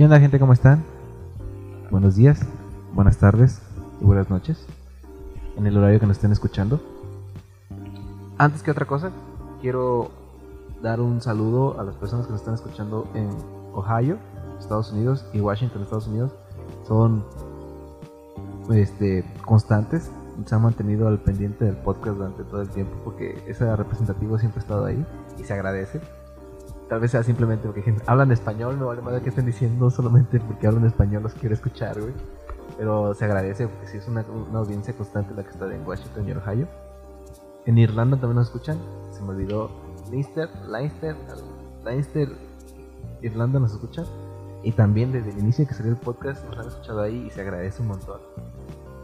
¿Qué onda gente? ¿Cómo están? Buenos días, buenas tardes y buenas noches. En el horario que nos estén escuchando. Antes que otra cosa, quiero dar un saludo a las personas que nos están escuchando en Ohio, Estados Unidos y Washington, Estados Unidos. Son este, constantes, se han mantenido al pendiente del podcast durante todo el tiempo porque ese representativo siempre ha estado ahí y se agradece Tal vez sea simplemente porque hablan español, no vale madre que estén diciendo solamente porque hablan español los quiero escuchar, güey. Pero se agradece porque si es una, audiencia constante la que está en Washington y Ohio. En Irlanda también nos escuchan. Se me olvidó Leinster, Leinster, Leinster, Irlanda nos escuchan. Y también desde el inicio que salió el podcast nos han escuchado ahí y se agradece un montón.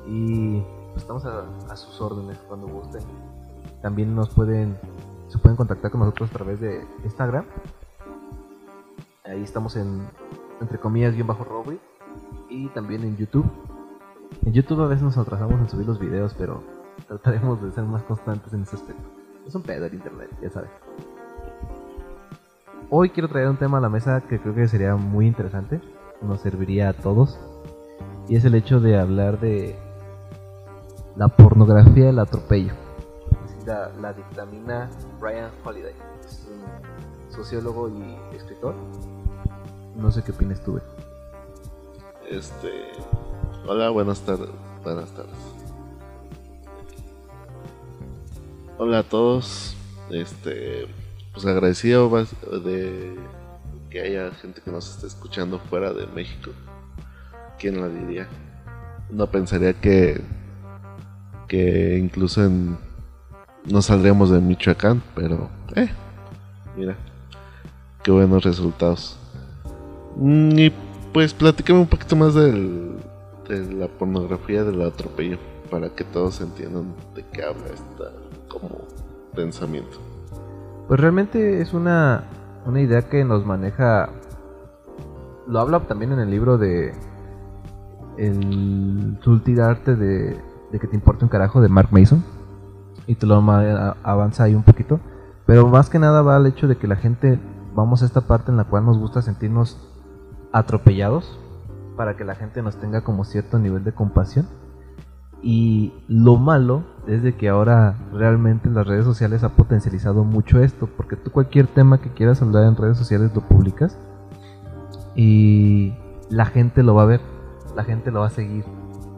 Y pues estamos a, a sus órdenes cuando gusten. También nos pueden se pueden contactar con nosotros a través de Instagram Ahí estamos en, entre comillas, bien bajo Robri. Y también en YouTube. En YouTube a veces nos atrasamos en subir los videos, pero trataremos de ser más constantes en ese aspecto. Es un pedo el internet, ya sabes. Hoy quiero traer un tema a la mesa que creo que sería muy interesante. Nos serviría a todos. Y es el hecho de hablar de la pornografía del atropello. La, la dictamina Brian Holiday. Es un sociólogo y escritor no sé qué opinas tú, Este. Hola, buenas tardes. Buenas tardes. Hola a todos. Este. Pues agradecido de que haya gente que nos esté escuchando fuera de México. ¿Quién la diría? No pensaría que. Que incluso en. No saldríamos de Michoacán, pero. Eh. Mira. Qué buenos resultados. Mm, y pues platícame un poquito más del, de la pornografía del atropello para que todos entiendan de qué habla esta como pensamiento. Pues realmente es una, una idea que nos maneja. Lo habla también en el libro de El sutil arte de, de que te importe un carajo de Mark Mason. Y te lo avanza ahí un poquito. Pero más que nada va al hecho de que la gente vamos a esta parte en la cual nos gusta sentirnos atropellados para que la gente nos tenga como cierto nivel de compasión. Y lo malo es de que ahora realmente las redes sociales ha potencializado mucho esto, porque tú cualquier tema que quieras hablar en redes sociales lo publicas y la gente lo va a ver, la gente lo va a seguir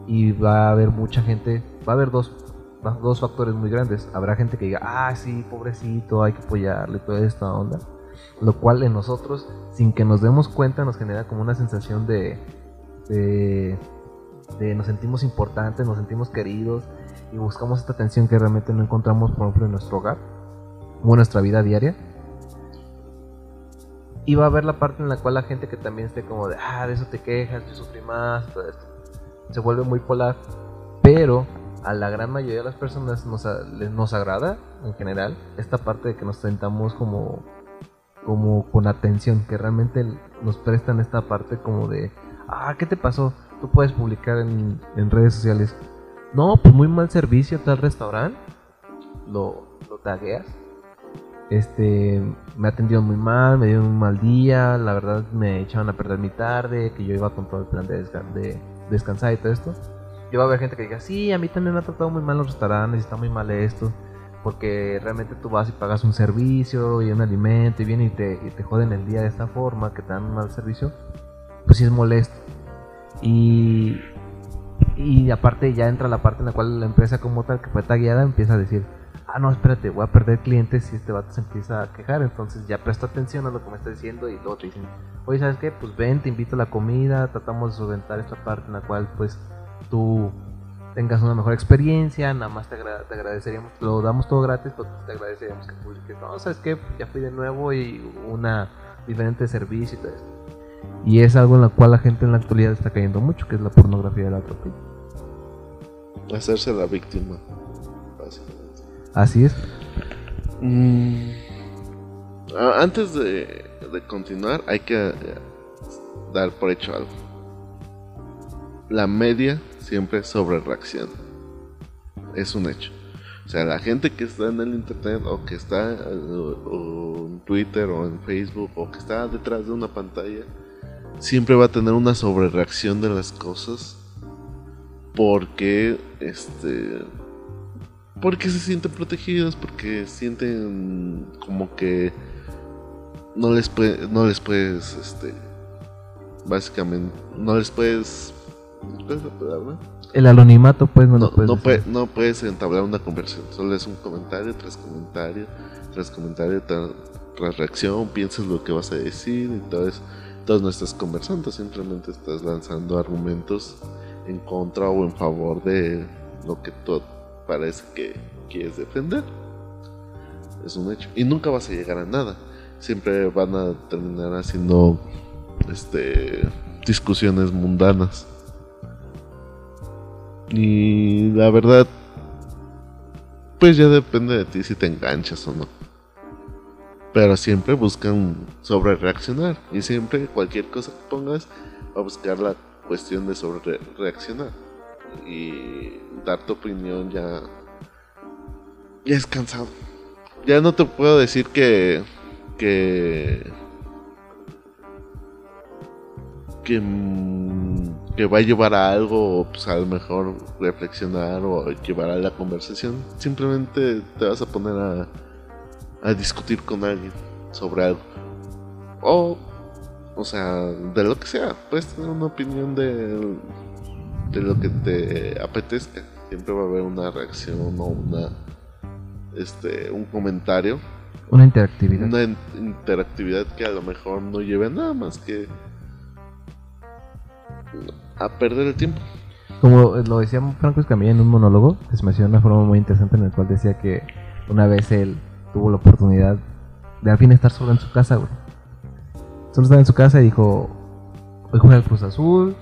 y va a haber mucha gente, va a haber dos, dos factores muy grandes. Habrá gente que diga, ah, sí, pobrecito, hay que apoyarle, toda esta onda lo cual en nosotros, sin que nos demos cuenta, nos genera como una sensación de, de, nos sentimos importantes, nos sentimos queridos y buscamos esta atención que realmente no encontramos, por ejemplo, en nuestro hogar o en nuestra vida diaria. Y va a haber la parte en la cual la gente que también esté como de, ah, de eso te quejas, yo sufrí más, todo esto. Se vuelve muy polar, pero a la gran mayoría de las personas nos, nos agrada en general esta parte de que nos sentamos como como con atención, que realmente nos prestan esta parte como de, ah, ¿qué te pasó? Tú puedes publicar en, redes sociales, no, pues muy mal servicio tal restaurante, lo, lo tagueas, este, me atendió muy mal, me dio un mal día, la verdad me echaron a perder mi tarde, que yo iba con todo el plan de, de descansar y todo esto. Yo va a haber gente que diga, sí, a mí también me ha tratado muy mal los restaurantes, está muy mal esto porque realmente tú vas y pagas un servicio y un alimento y vienen y te, y te joden el día de esta forma, que te dan un mal servicio, pues sí es molesto. Y, y aparte ya entra la parte en la cual la empresa como tal que fue tagueada empieza a decir, ah no, espérate, voy a perder clientes si este vato se empieza a quejar, entonces ya presto atención a lo que me está diciendo y luego te dicen, oye, ¿sabes qué? Pues ven, te invito a la comida, tratamos de solventar esta parte en la cual pues tú tengas una mejor experiencia, nada más te, agradeceríamos, lo damos todo gratis, pero te agradeceríamos que publiques, no, sabes que ya fui de nuevo y una diferente servicio y todo esto. Y es algo en lo cual la gente en la actualidad está cayendo mucho, que es la pornografía del atropello. Hacerse la víctima, Así es. Mm, antes de, de continuar, hay que eh, dar por hecho algo. La media siempre sobre reacción. Es un hecho. O sea, la gente que está en el internet o que está en Twitter o en Facebook o que está detrás de una pantalla siempre va a tener una sobrereacción de las cosas porque este porque se sienten protegidos porque sienten como que no les no les puedes este básicamente no les puedes el anonimato pues no, no, no, puede, no, puedes entablar una conversación. Solo es un comentario tras comentario tras comentario tras reacción piensas lo que vas a decir eso entonces no estás conversando simplemente estás lanzando argumentos en contra o en favor de lo que tú parece que quieres defender. Es un hecho. Y nunca vas a llegar a nada. Siempre van a terminar haciendo este discusiones mundanas. Y la verdad pues ya depende de ti si te enganchas o no. Pero siempre buscan sobre reaccionar y siempre cualquier cosa que pongas va a buscar la cuestión de sobre reaccionar y dar tu opinión ya ya es cansado. Ya no te puedo decir que que que, va a llevar a algo, pues a lo mejor reflexionar o llevar a la conversación. Simplemente te vas a poner a, a discutir con alguien sobre algo. O, o sea, de lo que sea. Puedes tener una opinión de, de lo que te apetezca. Siempre va a haber una reacción o una, este, un comentario una interactividad. Una interactividad que a lo mejor no lleve nada más que a perder el tiempo. Como lo decía Franco Escamilla en un monólogo, que se me hacía de una forma muy interesante en el cual decía que una vez él tuvo la oportunidad de al fin estar solo en su casa, güey. Solo estaba en su casa y dijo, hoy juega el Cruz Azul,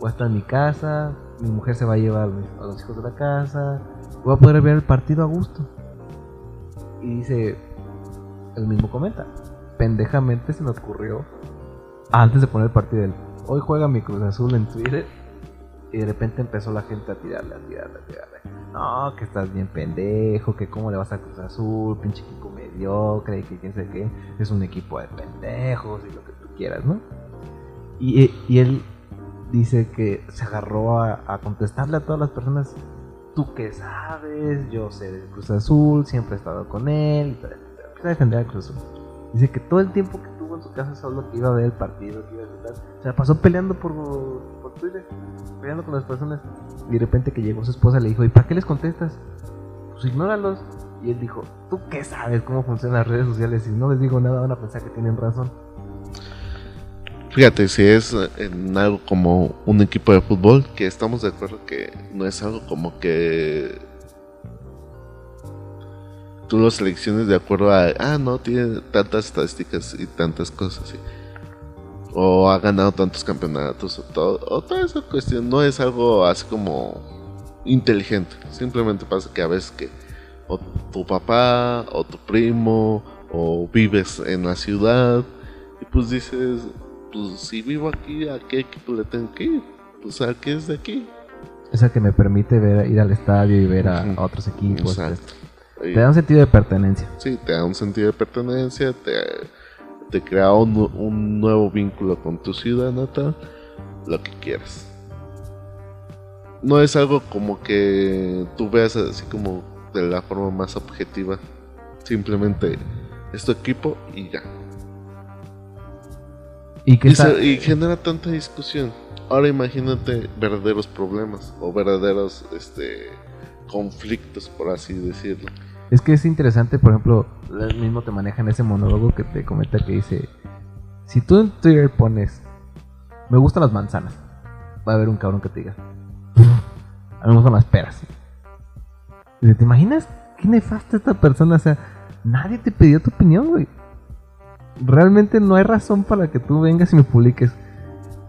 voy a estar en mi casa, mi mujer se va a llevar a los hijos de la casa, voy a poder ver el partido a gusto. Y dice, el mismo comenta, pendejamente se me ocurrió antes de poner el partido del hoy juega mi Cruz Azul en Twitter. Y de repente empezó la gente a tirarle, a tirarle, a tirarle. No, que estás bien pendejo, que cómo le vas a Cruz Azul, pinche equipo mediocre, que quién qué. Es un equipo de pendejos y lo que tú quieras, ¿no? Y, y él dice que se agarró a, contestarle a todas las personas. Tú qué sabes, yo sé de Cruz Azul, siempre he estado con él. Empieza a defender a Cruz Azul. Dice que todo el tiempo que en su casa solo que iba a ver el partido, que iba a estar. Se la pasó peleando por, por Twitter, peleando con las personas. Y de repente que llegó su esposa le dijo, ¿y para qué les contestas? Pues ignóralos. Y él dijo, ¿tú qué sabes cómo funcionan las redes sociales? Si no les digo nada van a pensar que tienen razón. Fíjate, si es en algo como un equipo de fútbol, que estamos de acuerdo que no es algo como que tú lo selecciones de acuerdo a, ah, no, tiene tantas estadísticas y tantas cosas, o ha ganado tantos campeonatos, o, todo, o toda esa cuestión no es algo así como inteligente, simplemente pasa que a veces que o tu papá, o tu primo, o vives en la ciudad, y pues dices, pues si vivo aquí, ¿a qué equipo le tengo que ir? Pues a qué es de aquí. Esa que me permite ver, ir al estadio y ver a, otros equipos. Te da un sentido de pertenencia. Sí, te da un sentido de pertenencia, te, te crea un, nuevo vínculo con tu ciudad natal, lo que quieras. No es algo como que tú veas así como de la forma más objetiva. Simplemente es tu equipo y ya. Y, que y genera tanta discusión. Ahora imagínate verdaderos problemas o verdaderos este, conflictos, por así decirlo. Es que es interesante, por ejemplo, él mismo te maneja en ese monólogo que te comenta que dice, si tú en Twitter pones, me gustan las manzanas, va a haber un cabrón que te diga, a mí me gustan las peras. ¿Te imaginas qué nefasta esta persona? O sea, nadie te pidió tu opinión, güey. Realmente no hay razón para que tú vengas y me publiques.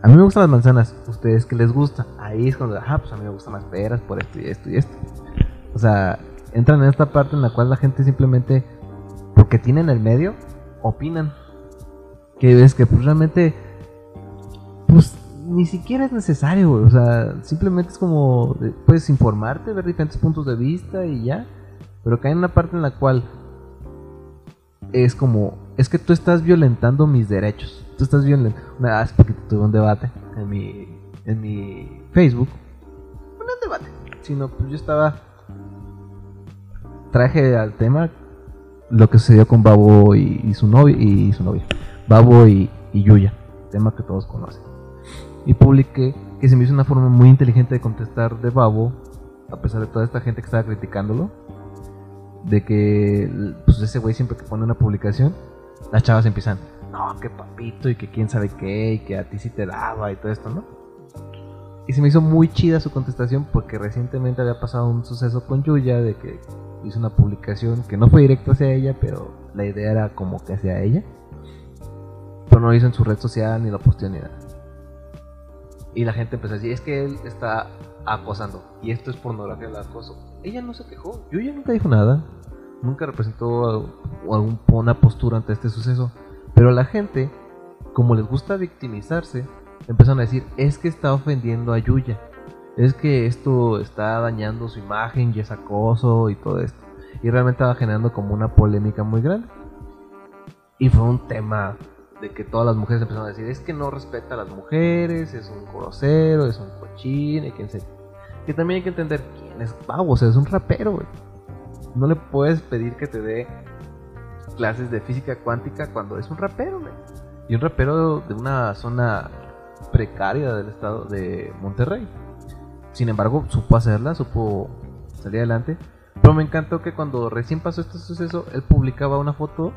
A mí me gustan las manzanas, ¿ustedes qué les gusta? Ahí es cuando, ah, pues a mí me gustan las peras por esto y esto y esto. O sea, entran en esta parte en la cual la gente simplemente, porque tienen el medio, opinan. Que ves que pues realmente, pues ni siquiera es necesario, O sea, simplemente es como, puedes informarte, ver diferentes puntos de vista y ya. Pero que hay una parte en la cual es como es que tú estás violentando mis derechos. Tú estás violentando. Una vez porque tuve un debate en mi, en mi Facebook. No un debate, sino pues yo estaba. Traje al tema lo que sucedió con Babo y, su novia y su novia. Babo y, y Yuya, tema que todos conocen. Y publiqué que se me hizo una forma muy inteligente de contestar de Babo, a pesar de toda esta gente que estaba criticándolo. De que pues ese güey siempre que pone una publicación, las chavas empiezan, no, que papito y que quién sabe qué y que a ti sí te daba y todo esto, ¿no? Y se me hizo muy chida su contestación porque recientemente había pasado un suceso con Yuya de que hizo una publicación que no fue directo hacia ella, pero la idea era como que hacia ella. Pero no lo hizo en su red social ni lo posteó ni nada. Y la gente empezó a decir, es que él está acosando. Y esto es pornografía del acoso. Ella no se quejó. Yuya nunca dijo nada. Nunca representó alguna postura ante este suceso. Pero la gente, como les gusta victimizarse, empezaron a decir, es que está ofendiendo a Yuya, es que esto está dañando su imagen y es acoso y todo esto. Y realmente estaba generando como una polémica muy grande. Y fue un tema de que todas las mujeres empezaron a decir, es que no respeta a las mujeres, es un grosero, es un cochín, y quien Que también hay que entender quién es Babo, o sea, es un rapero, No le puedes pedir que te dé clases de física cuántica cuando es un rapero, Y un rapero de una zona precaria del estado de Monterrey. Sin embargo, supo hacerla, supo salir adelante. Pero me encantó que cuando recién pasó este suceso, él publicaba una foto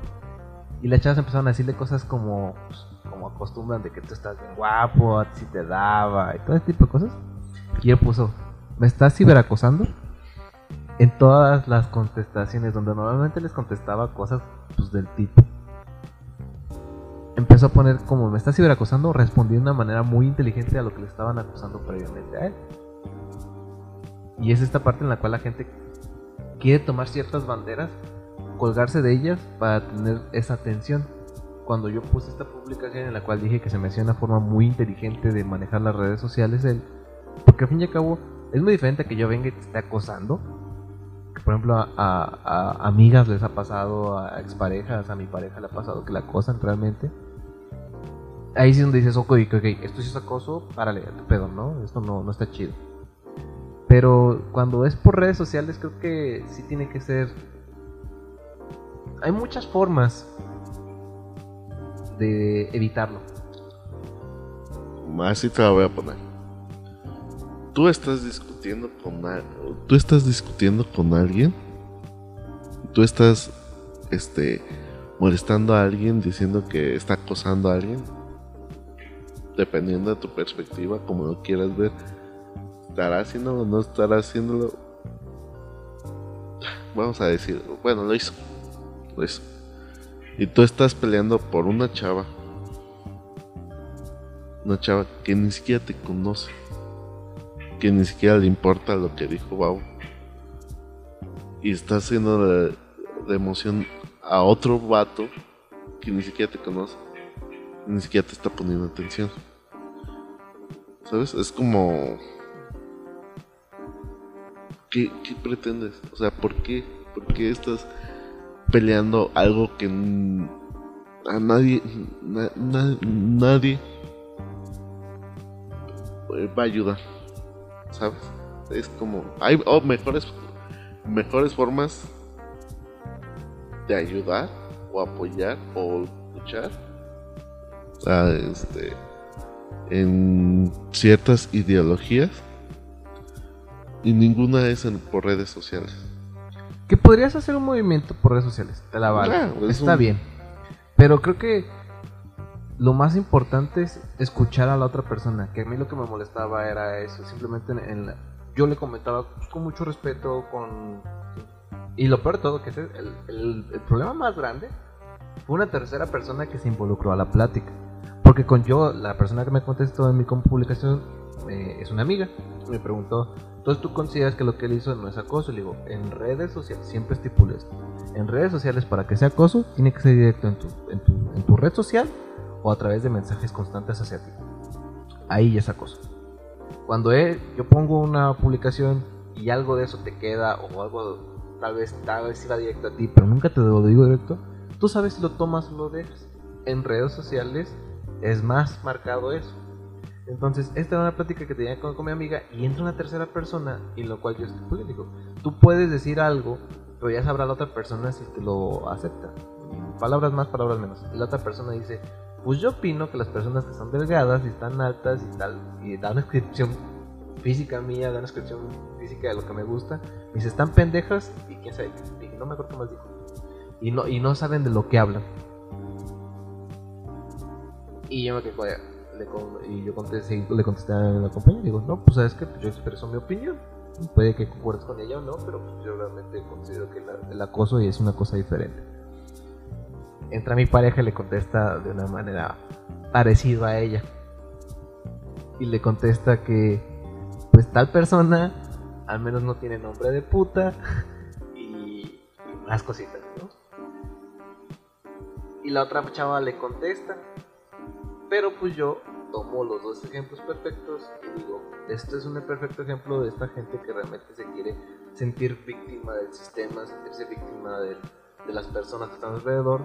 y las chavas empezaron a decirle cosas como, pues, como acostumbran de que tú estás bien guapo, si te daba y todo ese tipo de cosas. Y él puso, ¿me estás ciberacosando? en todas las contestaciones, donde normalmente les contestaba cosas pues, del tipo. Empezó a poner como me está ciberacosando, respondiendo de una manera muy inteligente a lo que le estaban acusando previamente a él. Y es esta parte en la cual la gente quiere tomar ciertas banderas, colgarse de ellas para tener esa atención. Cuando yo puse esta publicación en la cual dije que se me hacía una forma muy inteligente de manejar las redes sociales, porque al fin y al cabo es muy diferente que yo venga y te esté acosando por ejemplo, a, amigas les ha pasado, a exparejas, a mi pareja le ha pasado que la acosan realmente. Ahí sí es donde dices, ok, ok, esto sí es acoso, párale, pedo, ¿no? Esto no, no está chido. Pero cuando es por redes sociales, creo que sí tiene que ser. Hay muchas formas de evitarlo. Así te la voy a poner tú estás discutiendo con tú estás discutiendo con alguien, tú estás este molestando a alguien diciendo que está acosando a alguien, dependiendo de tu perspectiva, como lo quieras ver, estará haciéndolo o no estará haciéndolo. Vamos a decir, bueno, lo hizo. Lo hizo. Y tú estás peleando por una chava. Una chava que ni siquiera te conoce que ni siquiera le importa lo que dijo Bau. Y está haciendo de, emoción a otro vato que ni siquiera te conoce, ni siquiera te está poniendo atención. ¿Sabes? Es como... ¿Qué, pretendes? O sea, ¿por qué? ¿Por qué estás peleando algo que a nadie, nadie va a ayudar? ¿sabes? Es como, hay mejores, mejores formas de ayudar o apoyar o luchar este, en ciertas ideologías y ninguna es por redes sociales. Que podrías hacer un movimiento por redes sociales, te la vale. Ah, Está bien. Pero creo que lo más importante es escuchar a la otra persona, que a mí lo que me molestaba era eso, simplemente en, yo le comentaba con mucho respeto, con... Y lo peor de todo, que es el, el, problema más grande, fue una tercera persona que se involucró a la plática. Porque con yo, la persona que me contestó en mi publicación eh, es una amiga, me preguntó, entonces tú consideras que lo que él hizo no es acoso, le digo, en redes sociales, siempre estipulo esto, en redes sociales para que sea acoso, tiene que ser directo en tu, en tu, en tu red social o a través de mensajes constantes hacia ti. Ahí ya es acoso. Cuando yo pongo una publicación y algo de eso te queda o algo tal vez tal vez iba directo a ti, pero nunca te lo digo directo, tú sabes si lo tomas o lo dejas. En redes sociales es más marcado eso. Entonces, esta era una plática que tenía con, mi amiga y entra una tercera persona y lo cual yo estoy digo, tú puedes decir algo, pero ya sabrá la otra persona si te lo acepta. Palabras más, palabras menos. Y la otra persona dice, pues yo opino que las personas que son delgadas y están altas y tal, y dan una descripción física mía, dan una descripción física de lo que me gusta, me dice, están pendejas y quién sabe, no me acuerdo más dijo. Y no, y no saben de lo que hablan. Y yo me quedé y yo contesté, le contesté a la compañía y digo, no, pues sabes que pues, yo expreso mi opinión. Puede que concuerdes con ella o no, pero pues, yo realmente considero que el acoso es una cosa diferente. Entra mi pareja y le contesta de una manera parecida a ella. Y le contesta que, pues tal persona al menos no tiene nombre de puta y, y más cositas, ¿no? Y la otra chava le contesta pero pues yo tomo los dos ejemplos perfectos y digo, esto es un perfecto ejemplo de esta gente que realmente se quiere sentir víctima del sistema, sentirse víctima de, las personas que están alrededor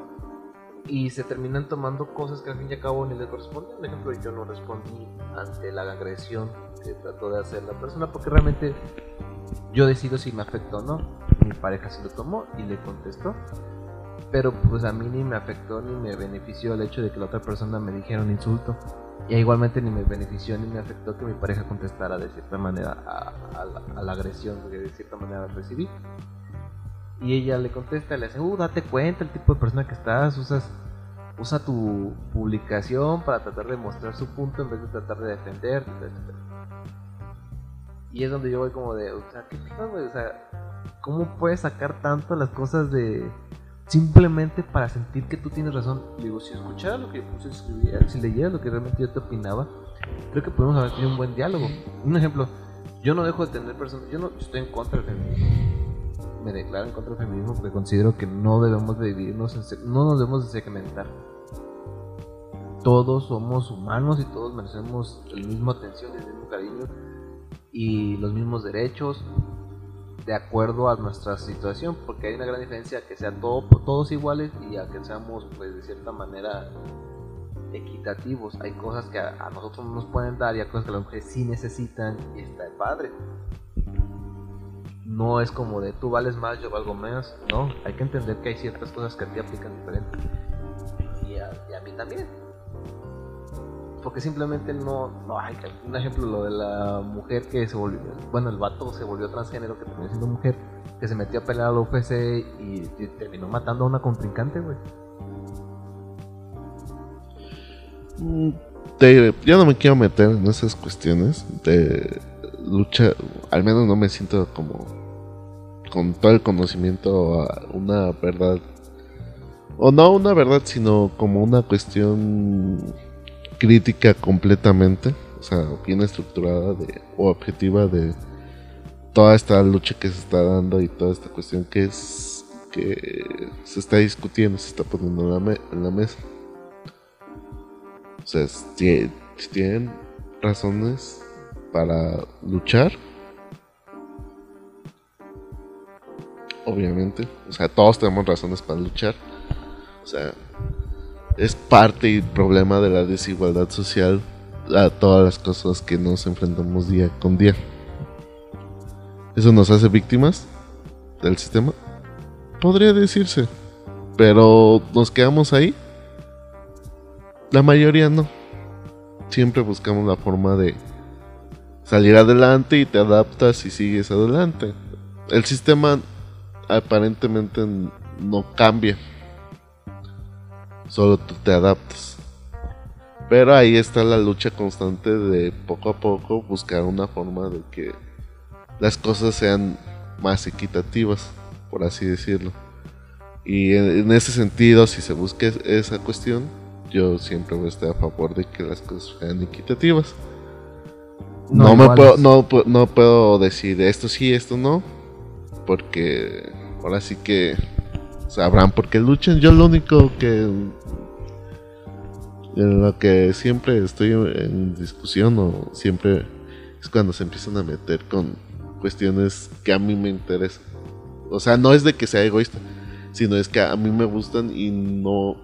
y se terminan tomando cosas que al fin y al cabo ni les corresponden. Por ejemplo, yo no respondí ante la agresión que trató de hacer la persona porque realmente yo decido si me afectó o no. Mi pareja se lo tomó y le contestó pero pues a mí ni me afectó ni me benefició el hecho de que la otra persona me dijera un insulto. Y igualmente ni me benefició ni me afectó que mi pareja contestara de cierta manera a, la, agresión que de cierta manera recibí. Y ella le contesta, le dice, uh, date cuenta el tipo de persona que estás, usas, usa tu publicación para tratar de mostrar su punto en vez de tratar de defenderte. Y es donde yo voy como de, o sea, ¿qué güey? O sea, ¿cómo puedes sacar tanto las cosas de, simplemente para sentir que tú tienes razón. Digo, si escuchara lo que yo puse escribir, si leyera lo que realmente yo te opinaba, creo que podemos haber tenido un buen diálogo. Un ejemplo, yo no dejo de tener personas, yo no estoy en contra del feminismo. Me declaro en contra del feminismo porque considero que no debemos de dividirnos, no nos debemos de segmentar. Todos somos humanos y todos merecemos la misma atención, el mismo cariño y los mismos derechos de acuerdo a nuestra situación, porque hay una gran diferencia a que sean todo, todos iguales y a que seamos, pues, de cierta manera equitativos. Hay cosas que a, nosotros no nos pueden dar y hay cosas que las mujeres sí necesitan y está el padre. No es como de tú vales más, yo valgo menos. No, hay que entender que hay ciertas cosas que a ti aplican diferente. Y a mí también porque simplemente no, no hay un ejemplo lo de la mujer que se volvió bueno el vato se volvió transgénero que terminó siendo mujer que se metió a pelear a la UFC y, terminó matando a una contrincante güey. Mm, te, yo no me quiero meter en esas cuestiones de lucha al menos no me siento como con todo el conocimiento a una verdad o no una verdad sino como una cuestión crítica completamente, o sea, bien estructurada de, o objetiva de toda esta lucha que se está dando y toda esta cuestión que es que se está discutiendo, se está poniendo en la, mesa. O sea, si, tienen razones para luchar, obviamente, o sea, todos tenemos razones para luchar. O sea, es parte y problema de la desigualdad social a todas las cosas que nos enfrentamos día con día. ¿Eso nos hace víctimas del sistema? Podría decirse. Pero nos quedamos ahí. La mayoría no. Siempre buscamos la forma de salir adelante y te adaptas y sigues adelante. El sistema aparentemente no cambia solo tú te adaptas. Pero ahí está la lucha constante de poco a poco buscar una forma de que las cosas sean más equitativas, por así decirlo. Y en, ese sentido, si se busca esa cuestión, yo siempre voy a estar a favor de que las cosas sean equitativas. No, me puedo, no, no puedo decir esto sí, esto no, porque ahora sí que sabrán por qué luchan. Yo lo único que en lo que siempre estoy en discusión o siempre es cuando se empiezan a meter con cuestiones que a mí me interesan. O sea, no es de que sea egoísta, sino es que a mí me gustan y no,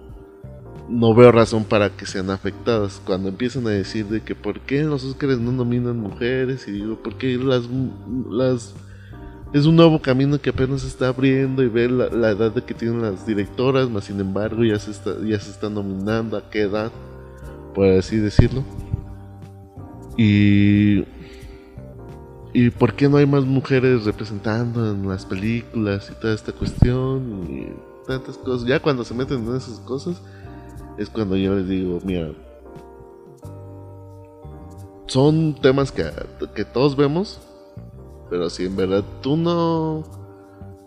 no veo razón para que sean afectadas. Cuando empiezan a decir de que por qué los Oscars no nominan mujeres, y digo, ¿por qué las, las es un nuevo camino que apenas se está abriendo y ver la, edad de que tienen las directoras, más sin embargo ya se está, ya se está nominando a qué edad, por así decirlo. Y y por qué no hay más mujeres representando en las películas y toda esta cuestión y tantas cosas. Ya cuando se meten en esas cosas es cuando yo les digo, mira, son temas que, que todos vemos, pero si en verdad tú no,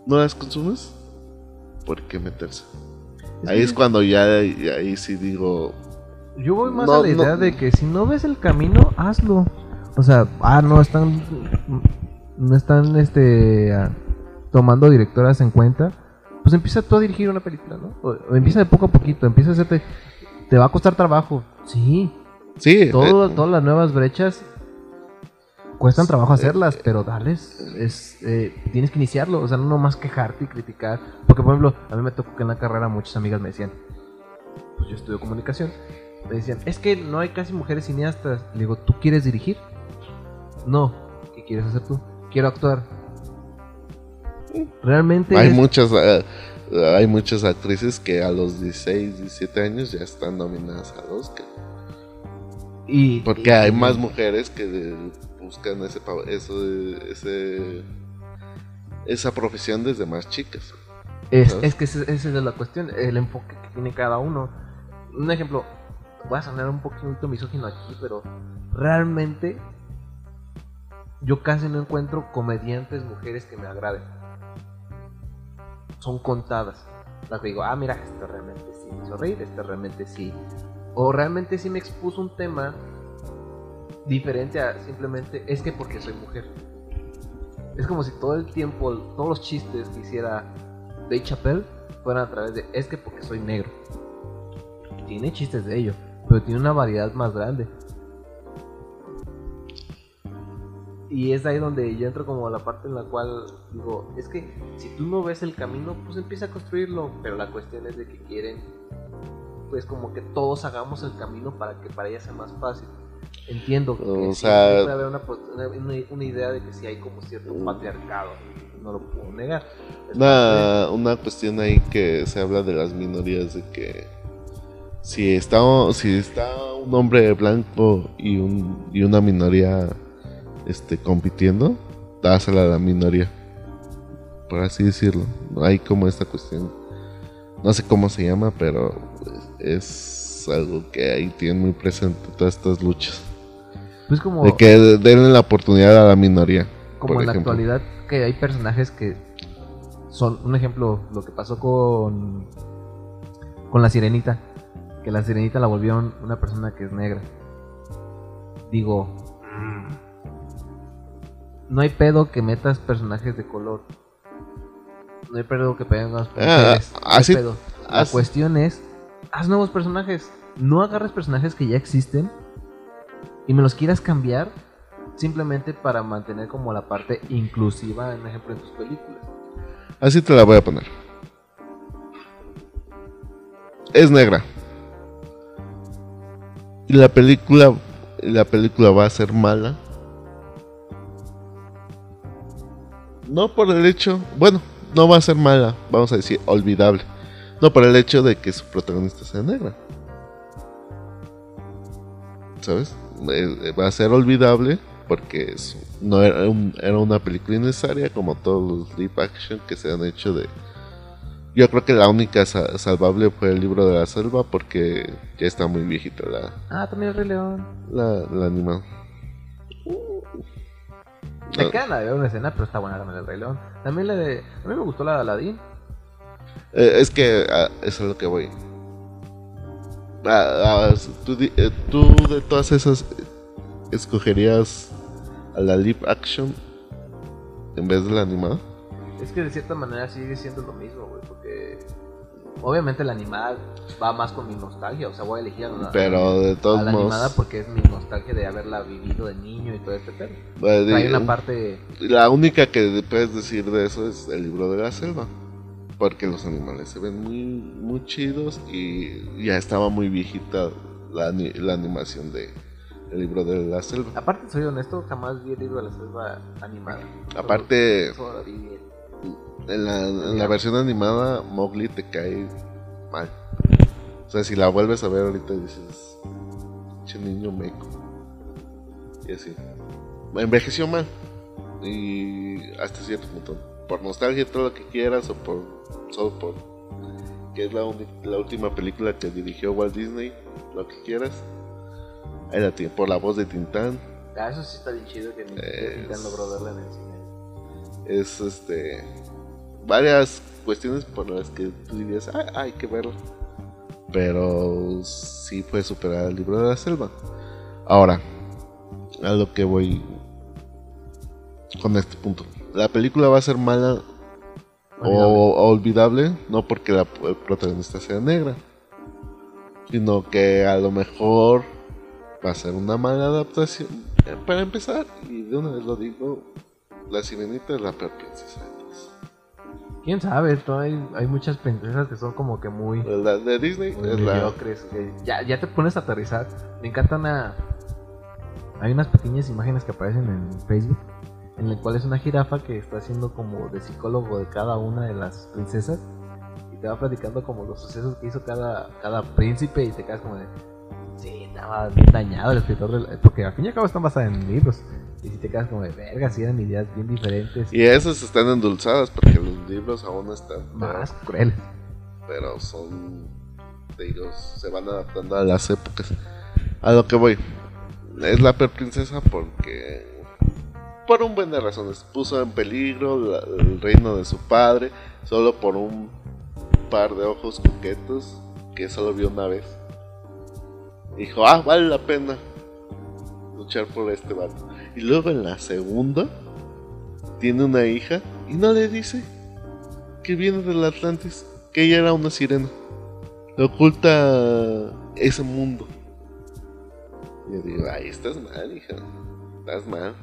no las consumes, ¿por qué meterse? ahí es cuando ya, ahí sí digo... Yo voy más a la idea de que si no ves el camino, hazlo. O sea, ah, no están. No están este, tomando directoras en cuenta. Pues empieza tú a dirigir una película, ¿no? O, empieza de poco a poquito. Empieza a hacerte. Te va a costar trabajo. Sí. Sí. Eh, todas las nuevas brechas cuestan trabajo hacerlas, pero dales, es, eh, tienes que iniciarlo, o sea, no nomás quejarte y criticar, porque por ejemplo, a mí me tocó que en la carrera muchas amigas me decían, pues yo estudio comunicación, me decían, es que no hay casi mujeres cineastas, le digo, ¿tú quieres dirigir? No, ¿qué quieres hacer tú? Quiero actuar. Realmente. Hay muchas. Eh, hay muchas actrices que a los 16, 17 años ya están nominadas al Oscar. Y, Porque hay más mujeres que buscan ese, eso, ese, esa profesión desde más chicas. Es, es que esa es la cuestión, el enfoque que tiene cada uno. Un ejemplo, voy a sonar un poquito misógino aquí, pero realmente yo casi no encuentro comediantes mujeres que me agraden. Son contadas. Las que digo, ah, mira, esto realmente sí me hizo reír, esto realmente sí. O realmente sí me expuso un tema diferente a simplemente, es que porque soy mujer. Es como si todo el tiempo, todos los chistes que hiciera Dave Chappelle fueran a través de, es que porque soy negro. Tiene chistes de ello, pero tiene una variedad más grande. Y es ahí donde yo entro como a la parte en la cual digo, es que si tú no ves el camino, pues empieza a construirlo. Pero la cuestión es de que quieren, pues como que todos hagamos el camino para que para ella sea más fácil. Entiendo que o sea, puede haber una, idea de que si hay como cierto patriarcado, no lo puedo negar. Una, una cuestión ahí que se habla de las minorías, de que si está, si está un hombre blanco y, un, y una minoría este, compitiendo, dásela a la minoría. Por así decirlo. Hay como esta cuestión. No sé cómo se llama, pero es algo que ahí tienen muy presente todas estas luchas. Pues como, de que den la oportunidad a la minoría. Como en la actualidad que hay personajes que son un ejemplo lo que pasó con con la sirenita, que la sirenita la volvieron una persona que es negra. Digo, no hay pedo que metas personajes de color. No hay pedo que pongas ah, así, pedo. La cuestión es, haz nuevos personajes. No agarres personajes que ya existen y me los quieras cambiar simplemente para mantener como la parte inclusiva, en ejemplo, en tus películas. Así te la voy a poner. Es negra. Y la película la película va a ser mala no por el hecho, bueno, no va a ser mala, vamos a decir olvidable. No por el hecho de que su protagonista sea negra. ¿Sabes? Eh, eh, va a ser olvidable porque no era, una película innecesaria como todos los live action que se han hecho de... Yo creo que la única salvable fue el libro de la selva porque ya está muy viejita la... Ah, también el Rey León. La, la animada. Me queda la de una escena, pero está buena también el Rey León. También la de. A mí me gustó la de Aladdin. Eh, es que ah, eso es lo que voy. Ah, ah, eh, tú, de todas esas escogerías a la live action en vez de la animada? Es que de cierta manera sigue siendo lo mismo, güey, porque obviamente la animada va más con mi nostalgia, o sea, voy a elegir a la, Pero de todos la animada porque es mi nostalgia de haberla vivido de niño y todo este pedo. Pues, hay una parte... La única que puedes decir de eso es el libro de la selva. Porque los animales se ven muy, muy chidos y ya estaba muy viejita la, la animación de el libro de la selva. Aparte, soy honesto, jamás vi el libro de la selva animado. Aparte, en la, en la versión animada, Mowgli te cae mal. O sea, si la vuelves a ver ahorita dices, che niño meco. Y así. Envejeció mal. Y hasta cierto punto. Por nostalgia, todo lo que quieras, o por. solo por. que es la, la última película que dirigió Walt Disney, lo que quieras. Ahí la tiene, por la voz de Tintán. Ah, eso sí está bien chido que Tintán logró verla en el cine. Es este. varias cuestiones por las que tú dirías, ay, hay que verla. Pero sí fue superar el libro de la selva. Ahora, a lo que voy con este punto. La película va a ser mala o, olvidable, no porque la protagonista sea negra, sino que a lo mejor va a ser una mala adaptación. Para empezar, y de una vez lo digo, la sirenita es la peor princesa quién sabe, hay, hay muchas princesas que son como que muy. La de Disney es la. ya, ya te pones a aterrizar. Me encanta una. Hay unas pequeñas imágenes que aparecen en Facebook en el cual es una jirafa que está haciendo como de psicólogo de cada una de las princesas y te va platicando como los sucesos que hizo cada, cada príncipe y te quedas como de sí, estaba bien dañado el escritor porque al fin y al cabo están basadas en libros y si te quedas como de verga, si eran ideas bien diferentes. Y esas están endulzadas porque los libros aún están más crueles. Pero son, digo, se van adaptando a las épocas. A lo que voy, es la peor princesa porque por un buen de razones puso en peligro el reino de su padre solo por un par de ojos coquetos que solo vio una vez. Dijo, ah, vale la pena luchar por este vato. Y luego en la segunda tiene una hija y no le dice que viene del Atlantis, que ella era una sirena. Le oculta ese mundo. Y yo digo, ay, estás mal, hija. Estás mal.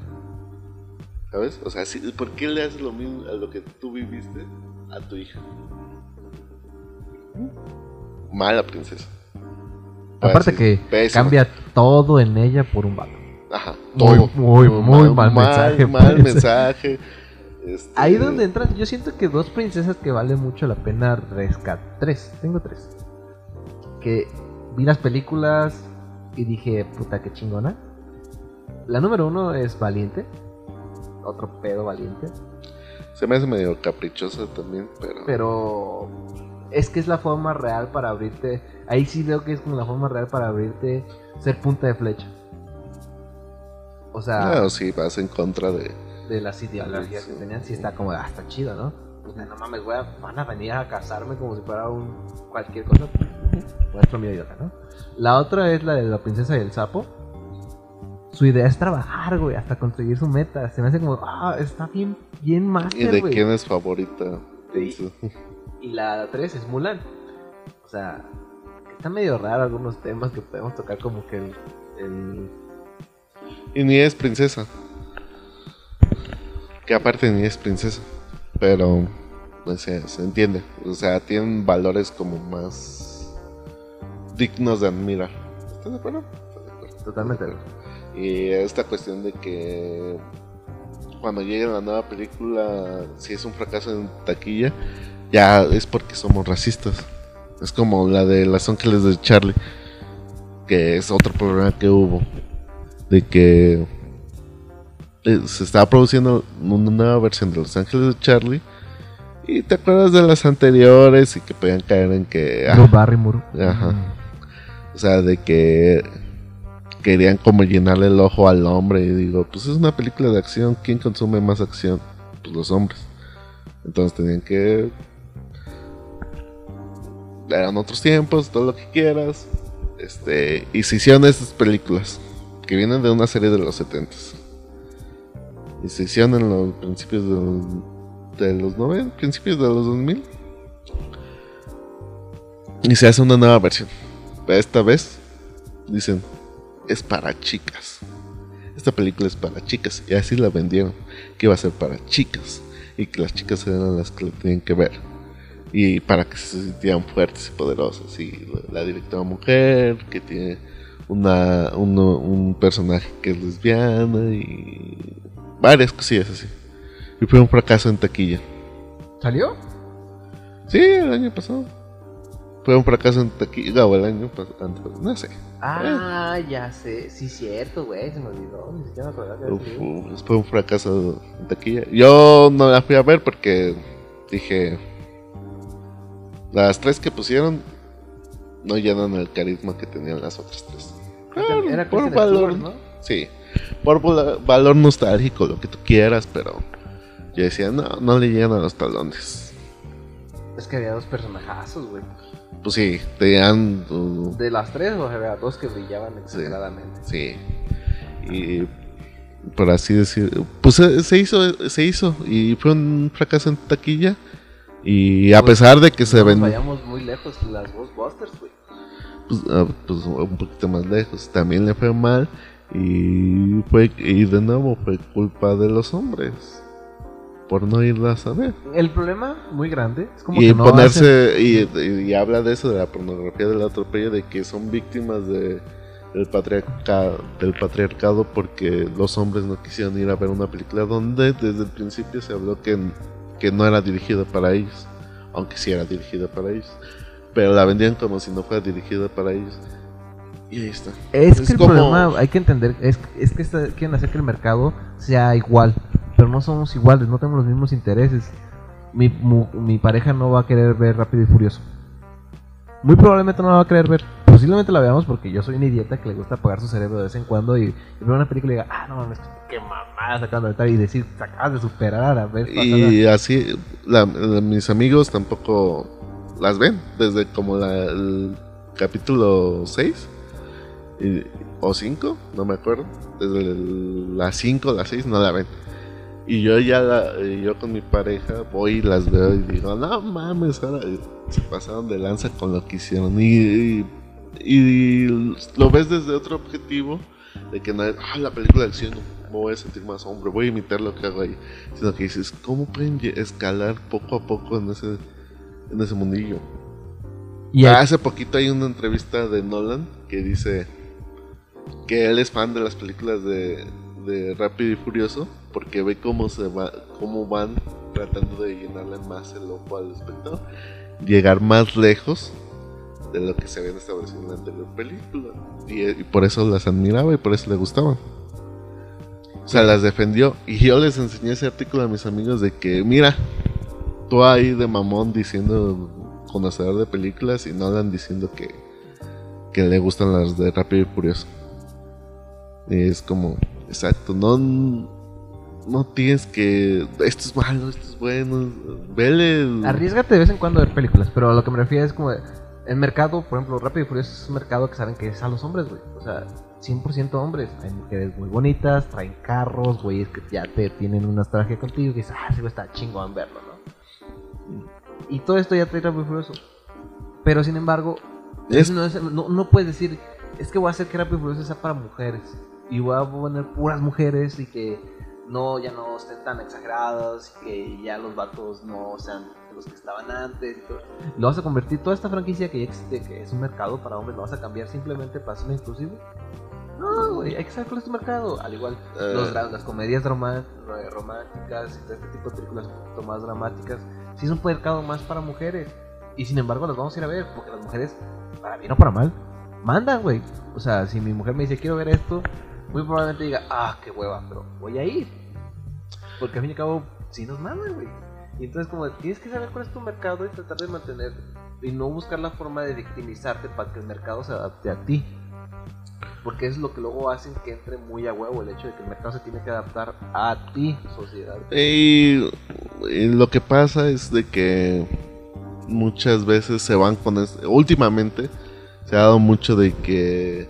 ¿Sabes? O sea, ¿por qué le haces lo mismo a lo que tú viviste a tu hija? Mala princesa. Aparte que cambia todo en ella por un vato. Ajá, muy, muy, muy, mal, mensaje. Mal pues. mensaje. Este... Ahí donde entran, yo siento que dos princesas que vale mucho la pena rescatar. Tres, tengo tres. Que vi las películas y dije, puta, qué chingona. La número uno es Valiente. Otro pedo Valiente. Se me hace medio caprichosa también, pero. Pero. Es que es la forma real para abrirte. Ahí sí veo que es como la forma real para abrirte. Ser punta de flecha. O sea. Claro, sí, vas en contra de. De las ideologías que tenían, sí está como, ah, está chido, ¿no? No mames, voy a, van a venir a casarme como si fuera un. cualquier cosa. Muestro mi idiota, ¿no? La otra es la de la princesa y el sapo. Su idea es trabajar, güey, hasta conseguir su meta. Se me hace como, ah, está bien, bien más. ¿Y de quién es favorita? Sí. Y la tres es Mulan. O sea, está medio raro algunos temas que podemos tocar como que el y ni es princesa. Que aparte ni es princesa. Pero, no sé, se entiende. O sea, tienen valores como más dignos de admirar. ¿Estás de acuerdo? Totalmente. Y esta cuestión de que cuando llegue la nueva película, si es un fracaso en taquilla, ya es porque somos racistas. Es como la de Los Ángeles de Charlie, que es otro programa que hubo de que eh, se estaba produciendo una nueva versión de Los Ángeles de Charlie. Y te acuerdas de las anteriores y que podían caer en que. Ah, Barrymore. Ajá. O sea, de que querían como llenarle el ojo al hombre. Y digo, pues es una película de acción. ¿Quién consume más acción? Pues los hombres. Entonces tenían que. Eran otros tiempos, todo lo que quieras. Este. Y se hicieron estas películas que vienen de una serie de los 70 y se hicieron en los principios de los, 90, principios de los 2000 y se hace una nueva versión. Esta vez dicen es para chicas. Esta película es para chicas y así la vendieron que iba a ser para chicas y que las chicas eran las que la tenían que ver. y para que se sintieran fuertes y poderosas. Y la directora mujer, que tiene una, un personaje que es lesbiana y varias cosillas así. Y fue un fracaso en taquilla. ¿Salió? Sí, el año pasado. Fue un fracaso en taquilla, o el año pasado, no sé. Ah, ya sé. Sí, cierto, güey, se me olvidó. Ni siquiera me acordaba que Fue un fracaso en taquilla. Yo no la fui a ver porque dije, las tres que pusieron no llenan el carisma que tenían las otras tres. Era por valor, ¿no? Sí, por valor nostálgico, lo que tú quieras, pero yo decía, no, no le llenan los talones. Es que había dos personajazos, güey. Pues sí, tenían. Uh, de las tres, o había dos que brillaban exageradamente. Sí. Y por así decir, pues se hizo, se hizo y fue un fracaso en taquilla y a pues, pesar de que se ven... vayamos muy lejos las Ghostbusters, güey. Pues, ah, pues, un poquito más lejos. También le fue mal. Y fue y de nuevo fue culpa de los hombres por no irlas a ver. El problema muy grande es como y que no ponerse y, habla de eso de la pornografía del atropello de que son víctimas de del patriarcado, del patriarcado porque los hombres no quisieron ir a ver una película donde desde el principio se habló que que no era dirigida para ellos, aunque sí era dirigida para ellos, pero la vendían como si no fuera dirigida para ellos. Y ahí está. Es, que el problema, hay que entender, es, es que quieren hacer que el mercado sea igual, pero no somos iguales, no tenemos los mismos intereses. Mi, mi pareja no va a querer ver Rápido y Furioso. Muy probablemente no la va a querer ver. Posiblemente la veamos porque yo soy una idiota que le gusta apagar su cerebro de vez en cuando y, ver una película y diga, ah, no mames, qué mamada sacando de tal y decir, acabas de superar a ver. Y así, mis amigos tampoco las ven desde como la, el capítulo 6 o 5, no me acuerdo. Desde las 5 o las 6 no la ven. Y yo ya, yo con mi pareja voy y las veo y digo, no mames, ahora se pasaron de lanza con lo que hicieron. Y, y, lo ves desde otro objetivo, de que no es, ah, la película de acción, me voy a sentir más hombre, voy a imitar lo que hago ahí. Sino que dices, ¿cómo pueden escalar poco a poco en ese, en ese mundillo? Y hace poquito hay una entrevista de Nolan que dice que él es fan de las películas de, de Rápido y Furioso porque ve cómo se va, cómo van tratando de llenarle más el ojo al espectador, llegar más lejos de lo que se habían establecido en la anterior película. Y, por eso las admiraba y por eso le gustaban. O sea, las defendió. Y yo les enseñé ese artículo a mis amigos de que, mira, tú ahí de mamón diciendo conocedor de películas y no andan diciendo que, que le gustan las de Rápido y Furioso. Y es como, exacto, no no tienes que. Esto es malo, esto es bueno. Vele. Arriesgate de vez en cuando a ver películas, pero a lo que me refiero es como. El mercado, por ejemplo, Rápido y Furioso es un mercado que saben que es a los hombres, güey. O sea, 100% hombres. Hay mujeres muy bonitas, traen carros, güey, es que ya te tienen una estrategia contigo y dices, ah, sí, está chingón verlo, ¿no? Y todo esto ya trae Rápido y Furioso. Pero sin embargo, no, no, puedes decir, es que voy a hacer que Rápido y Furioso sea para mujeres. Y voy a poner puras mujeres y que no, ya no estén tan exagerados, que ya los vatos no sean los que estaban antes. Y todo. Lo vas a convertir toda esta franquicia que ya existe, que es un mercado para hombres, lo vas a cambiar simplemente para ser inclusivo. No, güey, hay que saber cuál es tu mercado. Al igual, eh. las comedias románticas y todo este tipo de películas un poquito más dramáticas, sí es un mercado más para mujeres. Y sin embargo, las vamos a ir a ver, porque las mujeres, para bien o para mal, mandan, güey. O sea, si mi mujer me dice quiero ver esto, muy probablemente diga, ah, qué hueva, pero voy a ir. Porque al fin y al cabo, sí nos mandan, güey. Y entonces, como tienes que saber cuál es tu mercado y tratar de mantener. Y no buscar la forma de victimizarte para que el mercado se adapte a ti. Porque es lo que luego hacen que entre muy a huevo el hecho de que el mercado se tiene que adaptar a ti, sociedad. Y, lo que pasa es de que muchas veces se van con... Este, últimamente se ha dado mucho de que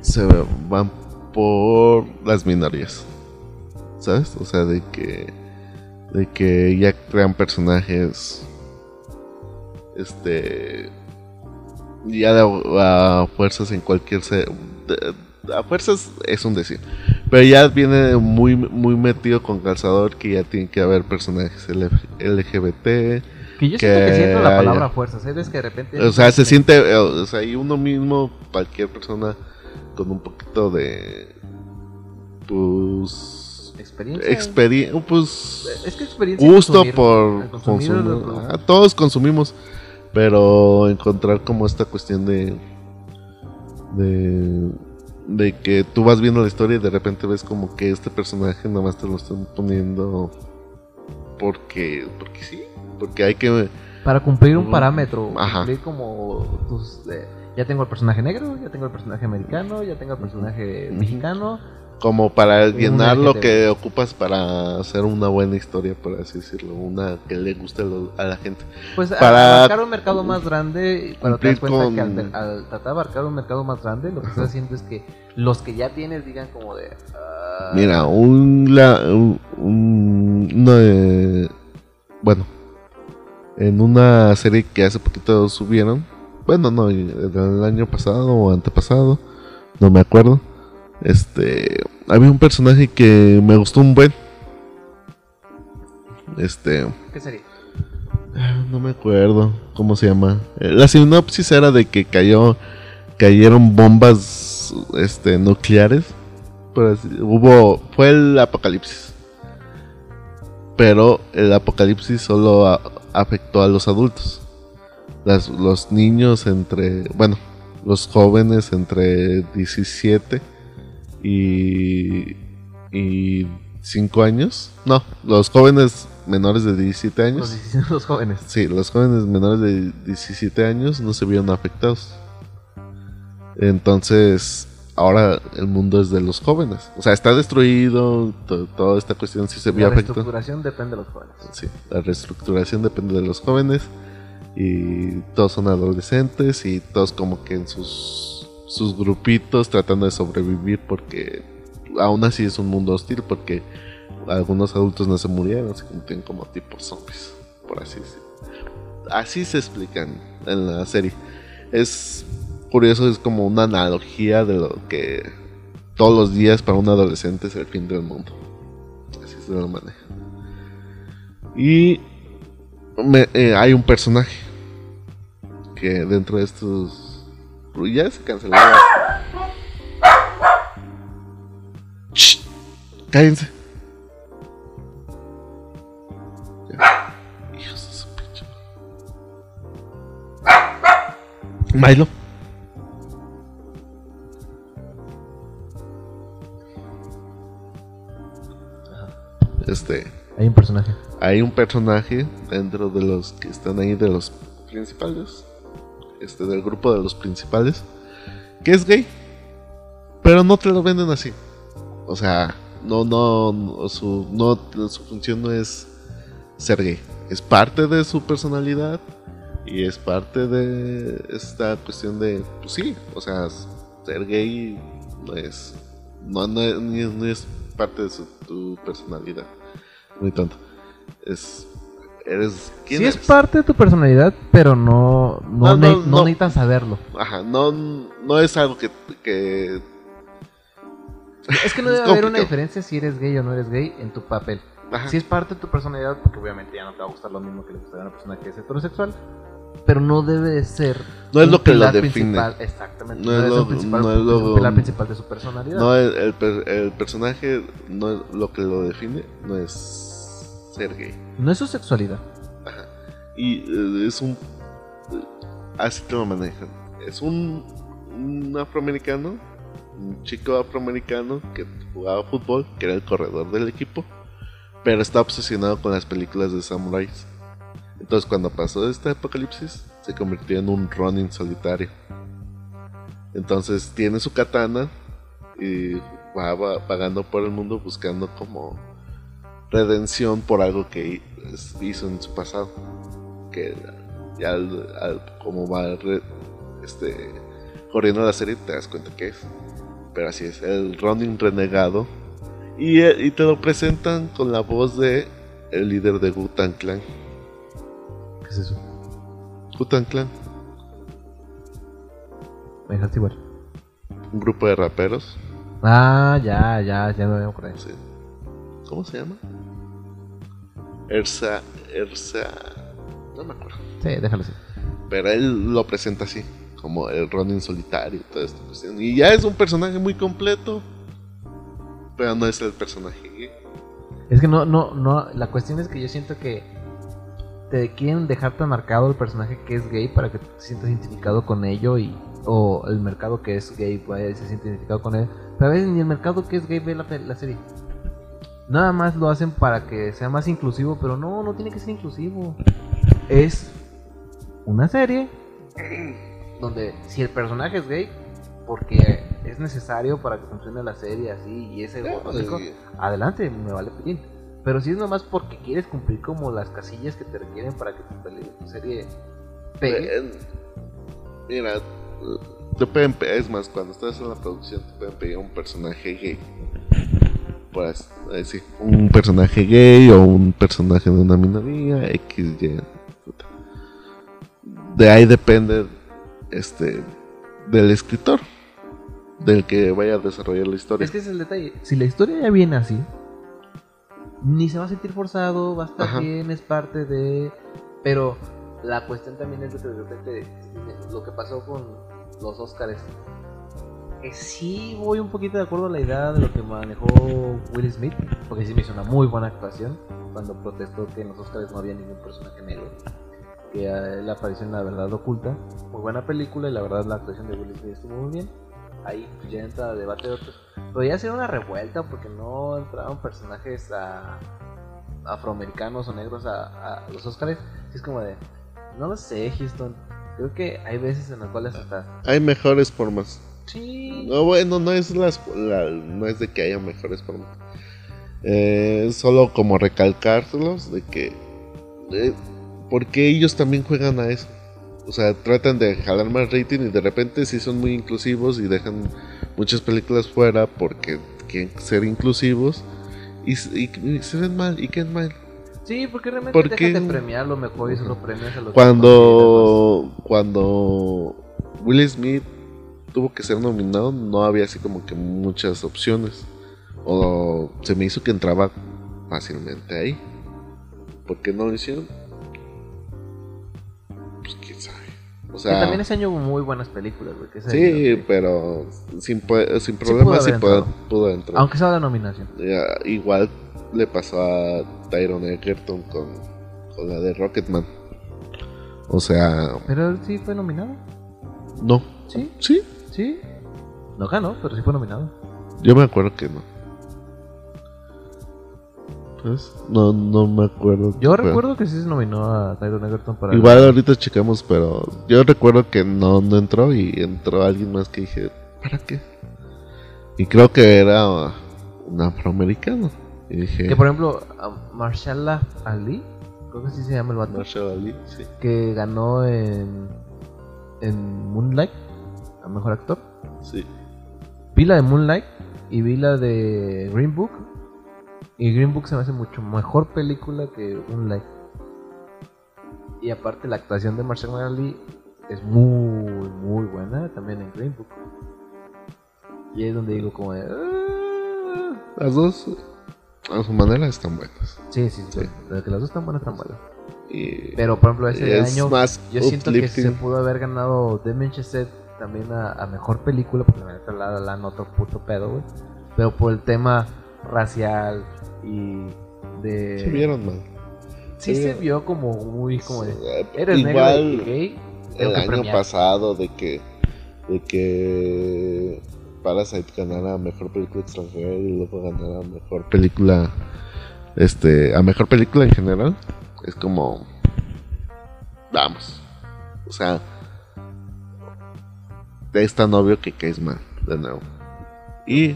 se van por las minorías. ¿Sabes? O sea, de que de que ya crean personajes este ya a fuerzas en cualquier a fuerzas es un decir pero ya viene muy muy metido con calzador que ya tiene que haber personajes LGBT Que yo siento que, que siento la palabra haya. fuerza, ¿sabes? Que de repente... O sea, se siente, eh, o sea, y uno mismo, cualquier persona con un poquito de, pues, Experiencia. experiencia, pues, es que experiencia... gusto consumir, por consumir. Ah, todos consumimos, pero encontrar como esta cuestión de, de, de que tú vas viendo la historia y de repente ves como que este personaje nada más te lo están poniendo porque, porque sí, porque hay que Para cumplir un Mm, parámetro, ajá. cumplir como tus... eh, ya tengo el personaje negro, ya tengo el personaje americano, ya tengo el personaje mexicano. Como para llenar lo que ocupas para hacer una buena historia, por así decirlo, una que le guste a lo- a la gente. Pues Para abarcar un mercado más grande, cuando te das cuenta con- que al, al tratar de abarcar un mercado más grande, lo que estás haciendo es que los que ya tienes digan como de... ah, Mira, un, la, un, un- una de- bueno, en una serie que hace poquito subieron, bueno, no, el año pasado o antepasado, no me acuerdo. Este, había un personaje que me gustó un buen. Este, ¿Qué sería? No me acuerdo cómo se llama. Eh, La sinopsis era de que cayó, cayeron bombas, este, nucleares. Así- hubo, fue el apocalipsis. Pero el apocalipsis solo a- afectó a los adultos. Las- los niños entre, bueno, los jóvenes entre 17 y, y 5 años. No, los jóvenes menores de 17 años. Los, 16 los jóvenes. Sí, los jóvenes menores de 17 años no se vieron afectados. Entonces, ahora el mundo es de los jóvenes. O sea, está destruido, to- toda esta cuestión sí se vio La afectada. reestructuración depende de los jóvenes. Sí, la reestructuración depende de los jóvenes y todos son adolescentes y todos como que en sus, sus grupitos tratando de sobrevivir porque aún así es un mundo hostil porque algunos adultos no se murieron, se convierten como tipo zombies, por así decirlo. Así se explican en la serie. Es curioso, es como una analogía de lo que todos los días para un adolescente es el fin del mundo. Así se lo maneja. Y eh, hay un personaje que dentro de estos. Ya se canceló. Shh, Cállense. Ya. Hijos de su pinche. Milo. Este Hay un personaje. hay un personaje dentro de los que están ahí de los principales este del grupo de los principales que es gay pero no te lo venden así. O sea no no, su no su función no es ser gay. Es parte de su personalidad y es parte de esta cuestión de pues sí o sea ser gay no es no, no es parte de su, tu personalidad muy tonto es eres quién Sí es parte de tu personalidad, pero no, no, No, ne- no, no no. necesitas saberlo. Ajá, no, no es algo que, que Es que no debe haber una diferencia si eres gay o no eres gay en tu papel. ajá, Si es parte de tu personalidad, porque obviamente ya no te va a gustar lo mismo que le gustaría a una persona que es heterosexual, pero no debe de ser. No es lo que lo define. Exactamente. No No, es lo- principal- no es lo- pilar principal de su personalidad. no el, el personaje no es lo que lo define no es ser gay No es su sexualidad. y eh, es un así te lo manejan. Es un, un afroamericano un chico afroamericano que jugaba fútbol que era el corredor del equipo pero está obsesionado con las películas de samuráis. Entonces cuando pasó este apocalipsis se convirtió en un running solitario. Entonces tiene su katana y va va vagando por el mundo buscando como redención por algo que hi- hizo en su pasado que ya al- al- como va re- este corriendo la serie te das cuenta que es pero así es el Ronin renegado y, eh, y te lo presentan con la voz de el líder de Gutan Clan ¿Qué es eso? Gutan Clan Me dejaste igual. un grupo de raperos Ah, ya, ya, ya me veo por ahí. sí. ¿cómo se llama? Ersa Ersa No me acuerdo. Sí, déjalo así. Pero él lo presenta así, como el Ronin solitario y toda esta cuestión. Y ya es un personaje muy completo, pero no es el personaje gay. Es que no, no, no. La cuestión es que yo siento que te quieren dejar tan marcado el personaje que es gay para que te sientas identificado con ello y o el mercado que es gay pues, se siente identificado con él. Pero a veces ni el mercado que es gay ve la, la serie. Nada más lo hacen para que sea más inclusivo, pero no, no tiene que ser inclusivo. Es una serie donde si el personaje es gay, porque es necesario para que funcione la serie así y ese Claro, adelante, me vale pedir. Pero si es nomás porque quieres cumplir como las casillas que te requieren para que tu, serie pegue. Eh, Mira, te pueden es más, cuando estás en la producción te pueden pedir un personaje gay. Por decir, un personaje gay o un personaje de una minoría, X, Y. De ahí depende este del escritor, del que vaya a desarrollar la historia. Es que ese es el detalle. Si la historia ya viene así, ni se va a sentir forzado, va a estar Ajá. bien, es parte de. Pero la cuestión también es de que de repente lo que pasó con los Oscars. Que sí voy un poquito de acuerdo a la idea de lo que manejó Will Smith, porque sí me hizo una muy buena actuación cuando protestó que en los Oscars no había ningún personaje negro. Que a él apareció en La Verdad Oculta. Muy buena película y la verdad la actuación de Will Smith estuvo muy bien. Ahí pues, ya entra debate de otros. Ya sería una revuelta porque no entraron personajes a- afroamericanos o negros a, los Oscars. Es como de, no lo sé, Houston. Creo que hay veces en las cuales hasta... Hay mejores formas. Sí. No, bueno, no es, las, la- no es de que haya mejores formas. Eh, es solo como recalcárselos de que... eh, porque ellos también juegan a eso. O sea, tratan de jalar más rating y de repente sí son muy inclusivos y dejan muchas películas fuera porque quieren ser inclusivos y, s- y- y se ven mal y quedan mal. Sí, porque realmente Porque- dejas de premiar lo mejor y solo premias a los Cuando, cuando Will Smith tuvo que ser nominado, no había así como que muchas opciones. O se me hizo que entraba fácilmente ahí. ¿Por qué no lo hicieron? Pues quién sabe. O Que sea, también ese año hubo muy buenas películas, güey. que sí, año, pero sin, sin problemas sí, haber pudo, pudo entrar. Aunque sea la nominación. Ya, igual le pasó a Tyron Egerton con, con la de Rocketman. O sea, Pero él sí fue nominado. no. Sí, Sí, sí. No ganó, pero sí fue nominado. yo me acuerdo que no. Pues, no, no me acuerdo. Yo recuerdo que sí se nominó a Tyron Egerton para. Igual ahorita checamos, pero yo recuerdo que no, no entró y entró alguien más que dije, ¿para qué? Y creo que era un afroamericano. Y dije, Que por ejemplo, Marshala Ali, creo que así se llama el vato, Marshall Ali, sí. que ganó en, en Moonlight, a mejor actor. Sí. Vi la de Moonlight y vi la de Green Book. Y Green Book se me hace mucho mejor película que Moonlight. Y aparte, la actuación de Marshall Ali es muy, muy buena también en Green Book. Y es donde digo, como de. "Ah". Las dos, a su manera, están buenas. Sí, sí, sí. Que las dos están buenas, están buenas. Y Pero por ejemplo, ese es año yo siento que se pudo haber ganado Damien Chazelle también a, a mejor película, porque la neta la la la otro puto pedo, güey. Pero por el tema racial y de. Se vieron mal. Sí se vio como muy como de. Eh, Eres Igual negro y gay. el año premiar". pasado de que de que Parasite ganara mejor película extranjera y luego ganara mejor película este a mejor película en general es como vamos o sea es tan obvio que caes mal de nuevo y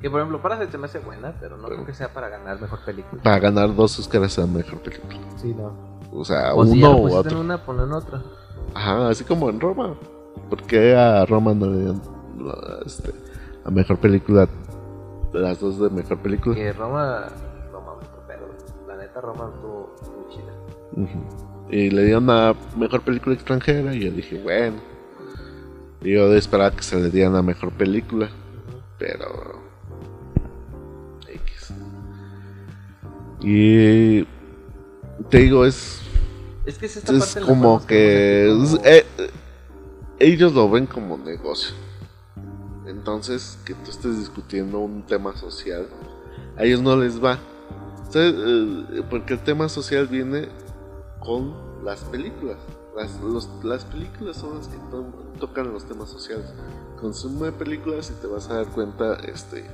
Que por ejemplo, Parasite se me hace buena, pero no creo que sea para ganar mejor película. para ganar dos Oscars a mejor película Sí, no. o sea O si ya uno lo u pusiste en otro una, ponlo en otra. Ajá, así como en Roma. Porque a Roma no le dieron la- este, a mejor película, las dos de mejor película. Que Roma. Roma, otro pedo. La neta, Roma estuvo muy chida. Y le dieron a mejor película extranjera y yo dije, bueno. Yo esperaba que se le dieran a mejor película, pero. X. Y. Te digo, es. Es que es esta Es parte como que eh, eh, ellos lo ven como negocio. Entonces, que tú estés discutiendo un tema social, a ellos no les va. Eh, porque el tema social viene con las películas. Las, los- las películas son las que to- tocan los temas sociales. Consume películas y te vas a dar cuenta este,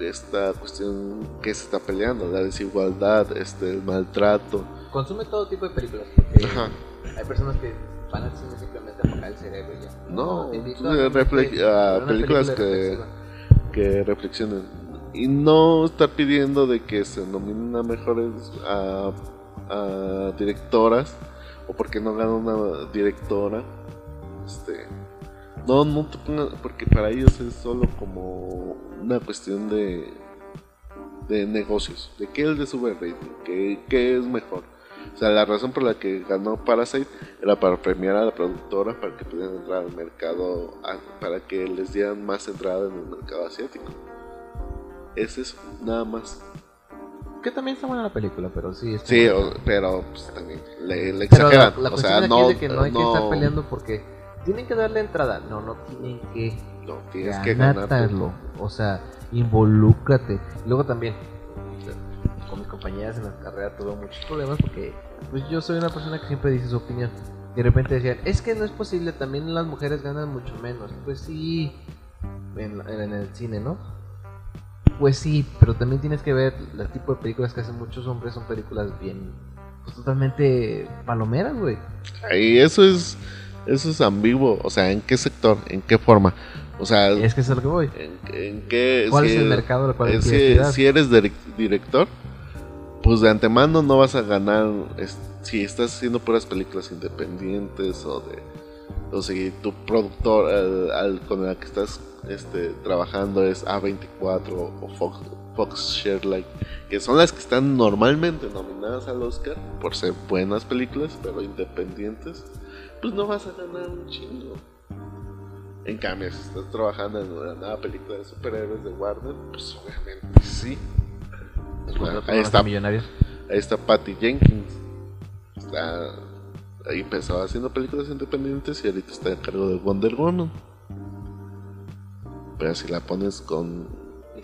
esta cuestión que se está peleando, la desigualdad, este, el maltrato. Consume todo tipo de películas. Porque Ajá. hay personas que van al cine simplemente a apagar el cerebro y ya. No, a películas película que- que reflexionen y no está pidiendo de que se nominen a mejores a, a directoras o porque no gana una directora este no no te pongas porque para ellos es solo como una cuestión de de negocios de qué es de el rating qué, qué es mejor o sea, la razón por la que ganó Parasite era para premiar a la productora para que pudieran entrar al mercado, para que les dieran más entrada en el mercado asiático. Es eso, nada más. Que también está buena la película, pero sí. está Sí, o- pero pues, también le, le Pero la, exageran. la o sea, no, es de que no hay que estar peleando porque tienen que darle entrada. No, no tienen que no, tienes que. O sea, involúcrate. Luego también, con mis compañeras en la carrera tuve muchos problemas porque pues yo soy una persona que siempre dice su opinión. Y de repente decían, es que no es posible, también las mujeres ganan mucho menos. Pues sí, en, en el cine, ¿no? Pues sí, pero también tienes que ver el tipo de películas que hacen muchos hombres, son películas bien, pues totalmente palomeras, güey. Y eso es, eso es ambiguo. O sea, ¿en qué sector? ¿En qué forma? O sea, Es que es a lo que voy. ¿en, en qué? ¿Cuál si- es el mercado al cual eh, si, tirar? si eres direc- director, pues de antemano no vas a ganar es- si estás haciendo puras películas independientes o de o si tu productor al, al- con el que estás este, trabajando es A24 o Fox, Fox Sherlock, que son las que están normalmente nominadas al Oscar por ser buenas películas, pero independientes, pues no vas a ganar un chingo. En cambio, si estás trabajando en una nueva película de superhéroes de Warner, pues obviamente sí. Cuando ahí está, millonarios. ahí está Patty Jenkins. Está, ahí empezó haciendo películas independientes y ahorita está a cargo de Wonder Woman. Pero si la pones con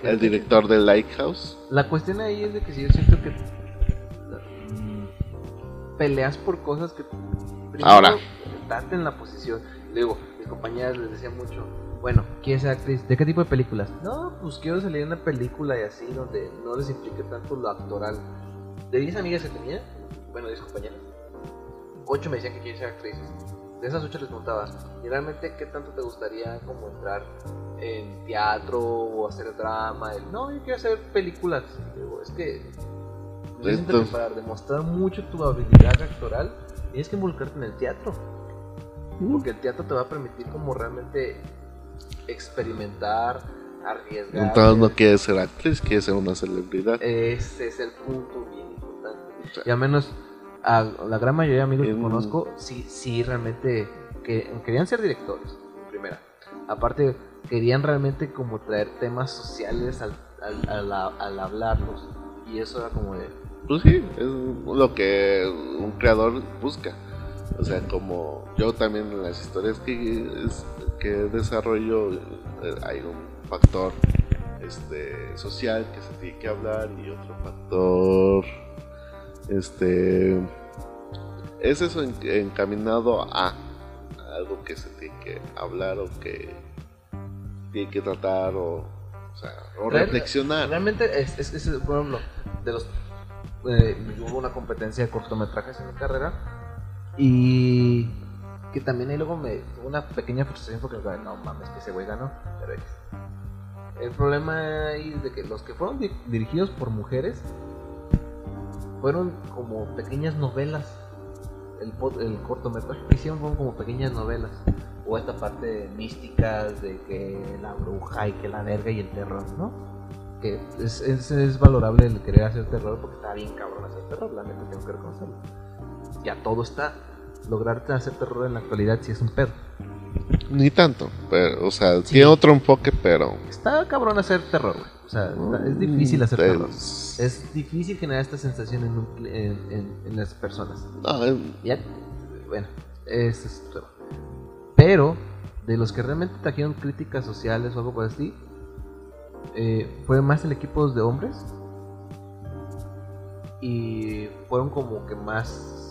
el director de Lighthouse, La cuestión ahí es de que si yo siento que mm, peleas por cosas que primero Ahora. Date en la posición. Luego, mis compañeras les decían mucho, bueno, ¿quieres ser actriz? ¿De qué tipo de películas? No, pues quiero salir en una película y así, donde no les implique tanto lo actoral. De 10 amigas que tenía, bueno, 10 compañeras, 8 me decían que quieren ser actrices. De esas 8 les preguntaba, ¿y realmente qué tanto te gustaría como entrar en teatro o hacer drama? El, no, yo quiero hacer películas. Digo, es que Entonces- para demostrar mucho tu habilidad actoral tienes que involucrarte en el teatro. Porque el teatro te va a permitir como realmente experimentar, arriesgar. entonces no quiere ser actriz, quiere ser una celebridad. Ese es el punto bien importante. Y al menos a la gran mayoría de amigos que En- conozco, sí, sí realmente que, querían ser directores, primera. Aparte, querían realmente como traer temas sociales al, al, al- al hablarlos. Y eso era como de... Pues sí, es lo que un creador busca. O sea, como yo también en las historias que, es- que desarrollo eh, hay un factor este, social que se tiene que hablar y otro factor este es eso en- encaminado a algo que se tiene que hablar o que tiene que tratar o, o sea, o Real- reflexionar. Realmente es, es, es, por ejemplo, de los... eh, hubo una competencia de cortometrajes en mi carrera y que también ahí luego me tuvo una pequeña frustración porque no mames que ese güey ganó, pero el problema ahí es de que los que fueron di- dirigidos por mujeres fueron como pequeñas novelas. El, el cortometraje que hicieron fueron como pequeñas novelas. O esta parte mística de que la bruja y que la verga y el terror, ¿no? Que es, es, es valorable el querer hacer terror porque está bien cabrón hacer terror, la neta tengo que reconocerlo. Ya todo está. Lograrte hacer terror en la actualidad sí es un pedo. Ni tanto, pero, o sea, Sí. tiene otro enfoque, pero Está cabrón hacer terror, güey. O sea, es difícil hacer terror. Es- Es difícil generar esta sensación en, un en, en- en las personas. No, eh, Ya, bueno, ese es. Pero, de los que realmente trajeron críticas sociales o algo por así, eh, fue más el equipo de hombres. Y fueron como que más,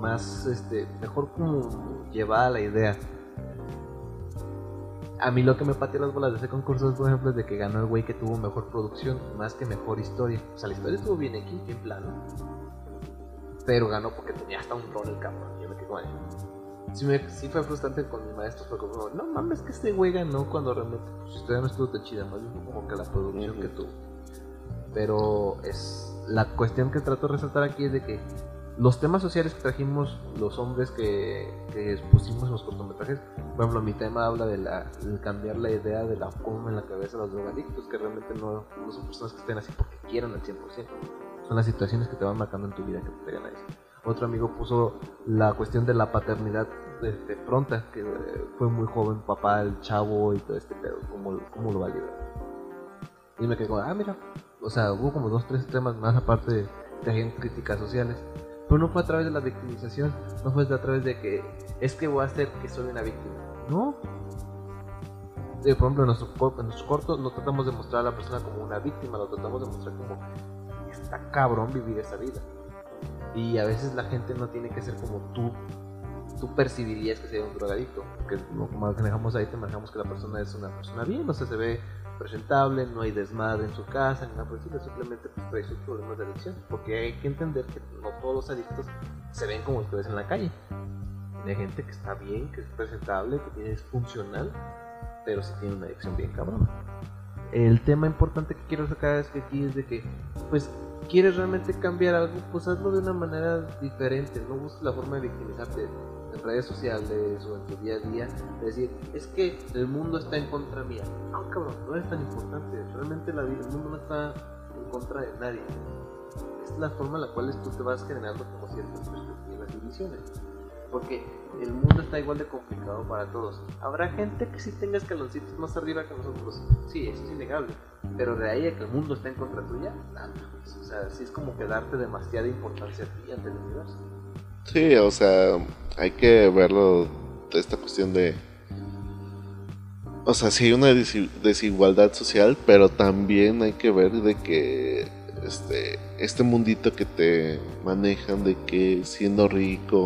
más, este, mejor como llevada la idea. A mí lo que me pateó las bolas de ese concurso, por ejemplo, es de que ganó el güey que tuvo mejor producción, más que mejor historia. O sea, la historia estuvo bien aquí, bien plana. Pero ganó porque tenía hasta un rol el cabrón. Yo me quedé Sí, me, sí fue frustrante con mis maestros porque como, no mames que este güey ganó cuando realmente pues, su historia no estuvo tan chida, más bien como que la producción que tuvo. Pero es la cuestión que trato de resaltar aquí es de que los temas sociales que trajimos los hombres que, que expusimos en los cortometrajes, por ejemplo, mi tema habla de la, del cambiar la idea de la forma en la cabeza de los drogadictos, que realmente no, no son personas que estén así porque quieran al 100%. Son las situaciones que te van marcando en tu vida que te pegan ahí. Otro amigo puso la cuestión de la paternidad de, de pronta, que eh, fue muy joven papá, el chavo y todo este pedo, cómo, cómo lo va a llevar. Y me quedé como, ah, mira, o sea, hubo como dos, tres temas más aparte de hacían críticas sociales. Pero no fue a través de la victimización, no fue a través de que es que voy a hacer que soy una víctima. No. Eh, por ejemplo, en nuestros nuestros cortos no tratamos de mostrar a la persona como una víctima, lo tratamos de mostrar como está cabrón vivir esa vida. Y a veces la gente no tiene que ser como tú tú percibirías que sería un drogadicto. Porque como manejamos ahí, te manejamos que la persona es una persona bien, o sea, se ve presentable, no hay desmadre en su casa, ni nada por el simplemente pues, trae sus problemas de adicción. Porque hay que entender que no todos los adictos se ven como ves en la calle. Hay gente que está bien, que es presentable, que tiene, es funcional, pero sí tiene una adicción bien cabrona. El tema importante que quiero sacar es que aquí es de que, pues, quieres realmente cambiar algo, pues hazlo de una manera diferente, no busques la forma de victimizarte en redes sociales o en tu día a día, de decir, es que el mundo está en contra mía. No, cabrón, no es tan importante, realmente la vida, el mundo no está en contra de nadie. Es la forma en la cual tú te vas generando como ciertas perspectivas y visiones. Porque el mundo está igual de complicado para todos. Habrá gente que sí tenga escaloncitos más arriba que nosotros. Sí, eso es innegable. Pero de ahí a que el mundo está en contra tuya, nada. pues, O sea, sí es como que darte demasiada importancia a ti ante el universo. Sí, o sea, hay que verlo de esta cuestión de... O sea, sí hay una desi- desigualdad social, pero también hay que ver de que este, este mundito que te manejan de que siendo rico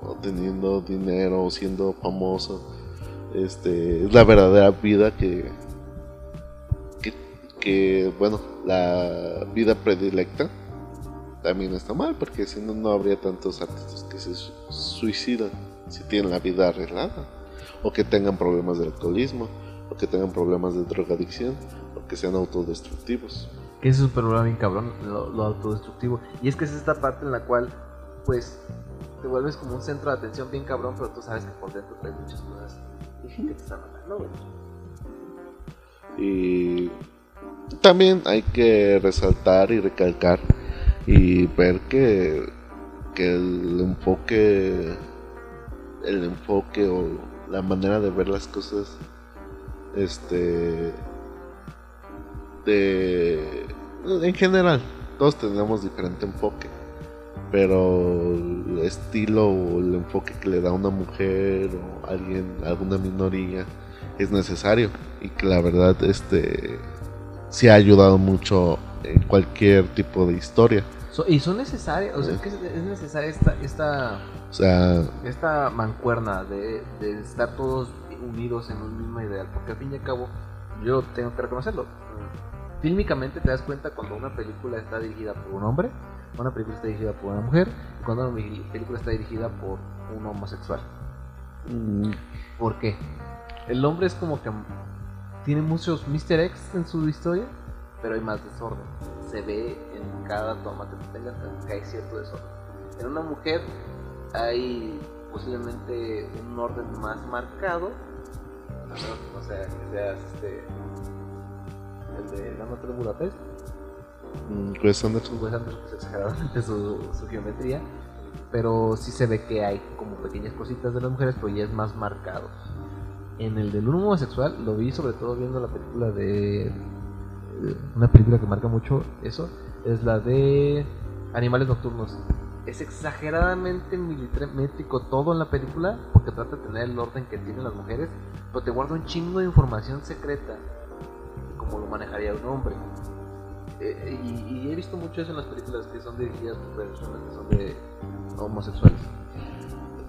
o teniendo dinero o siendo famoso, este, es la verdadera vida que, que, que, bueno, la vida predilecta también está mal, porque si no, no habría tantos artistas que se su- suicidan si tienen la vida arreglada, o que tengan problemas de alcoholismo, o que tengan problemas de drogadicción, o que sean autodestructivos. Que es un problema bien cabrón, lo, lo autodestructivo. Y es que es esta parte en la cual, pues, te vuelves como un centro de atención bien cabrón, pero tú sabes que por dentro traes muchas cosas que te están matando, güey. Y también hay que resaltar y recalcar y ver que, que el enfoque, el enfoque o la manera de ver las cosas, este, de, en general, todos tenemos diferente enfoque, pero el estilo o el enfoque que le da una mujer o alguien, alguna minoría, es necesario y que la verdad este sí ha ayudado mucho en cualquier tipo de historia. So- y son necesarias, o sea, es que es es necesaria esta, esta, O sea, esta mancuerna de, de estar todos unidos en un mismo ideal, porque al fin y al cabo, yo tengo que reconocerlo. Fílmicamente te das cuenta cuando una película está dirigida por un hombre, una película está dirigida por una mujer, y cuando una película está dirigida por un homosexual. mm, ¿Por qué? El hombre es como que tiene muchos Mr. X en su historia, pero hay más desorden. Se ve en cada toma que tú tengas que hay cierto desorden. En una mujer hay posiblemente un orden más marcado, no sea que seas este, el de la nota de Budapest, mm, Wes Anderson. Wes Anderson, es exageradamente su, su geometría, pero sí se ve que hay como pequeñas cositas de las mujeres, pero ya es más marcado. En el del homosexual lo vi sobre todo viendo la película de una película que marca mucho eso es la de Animales Nocturnos. Es exageradamente milimétrico todo en la película porque trata de tener el orden que tienen las mujeres, pero te guarda un chingo de información secreta como lo manejaría un hombre. Eh, y, y he visto mucho eso en las películas que son dirigidas por personas que son de homosexuales.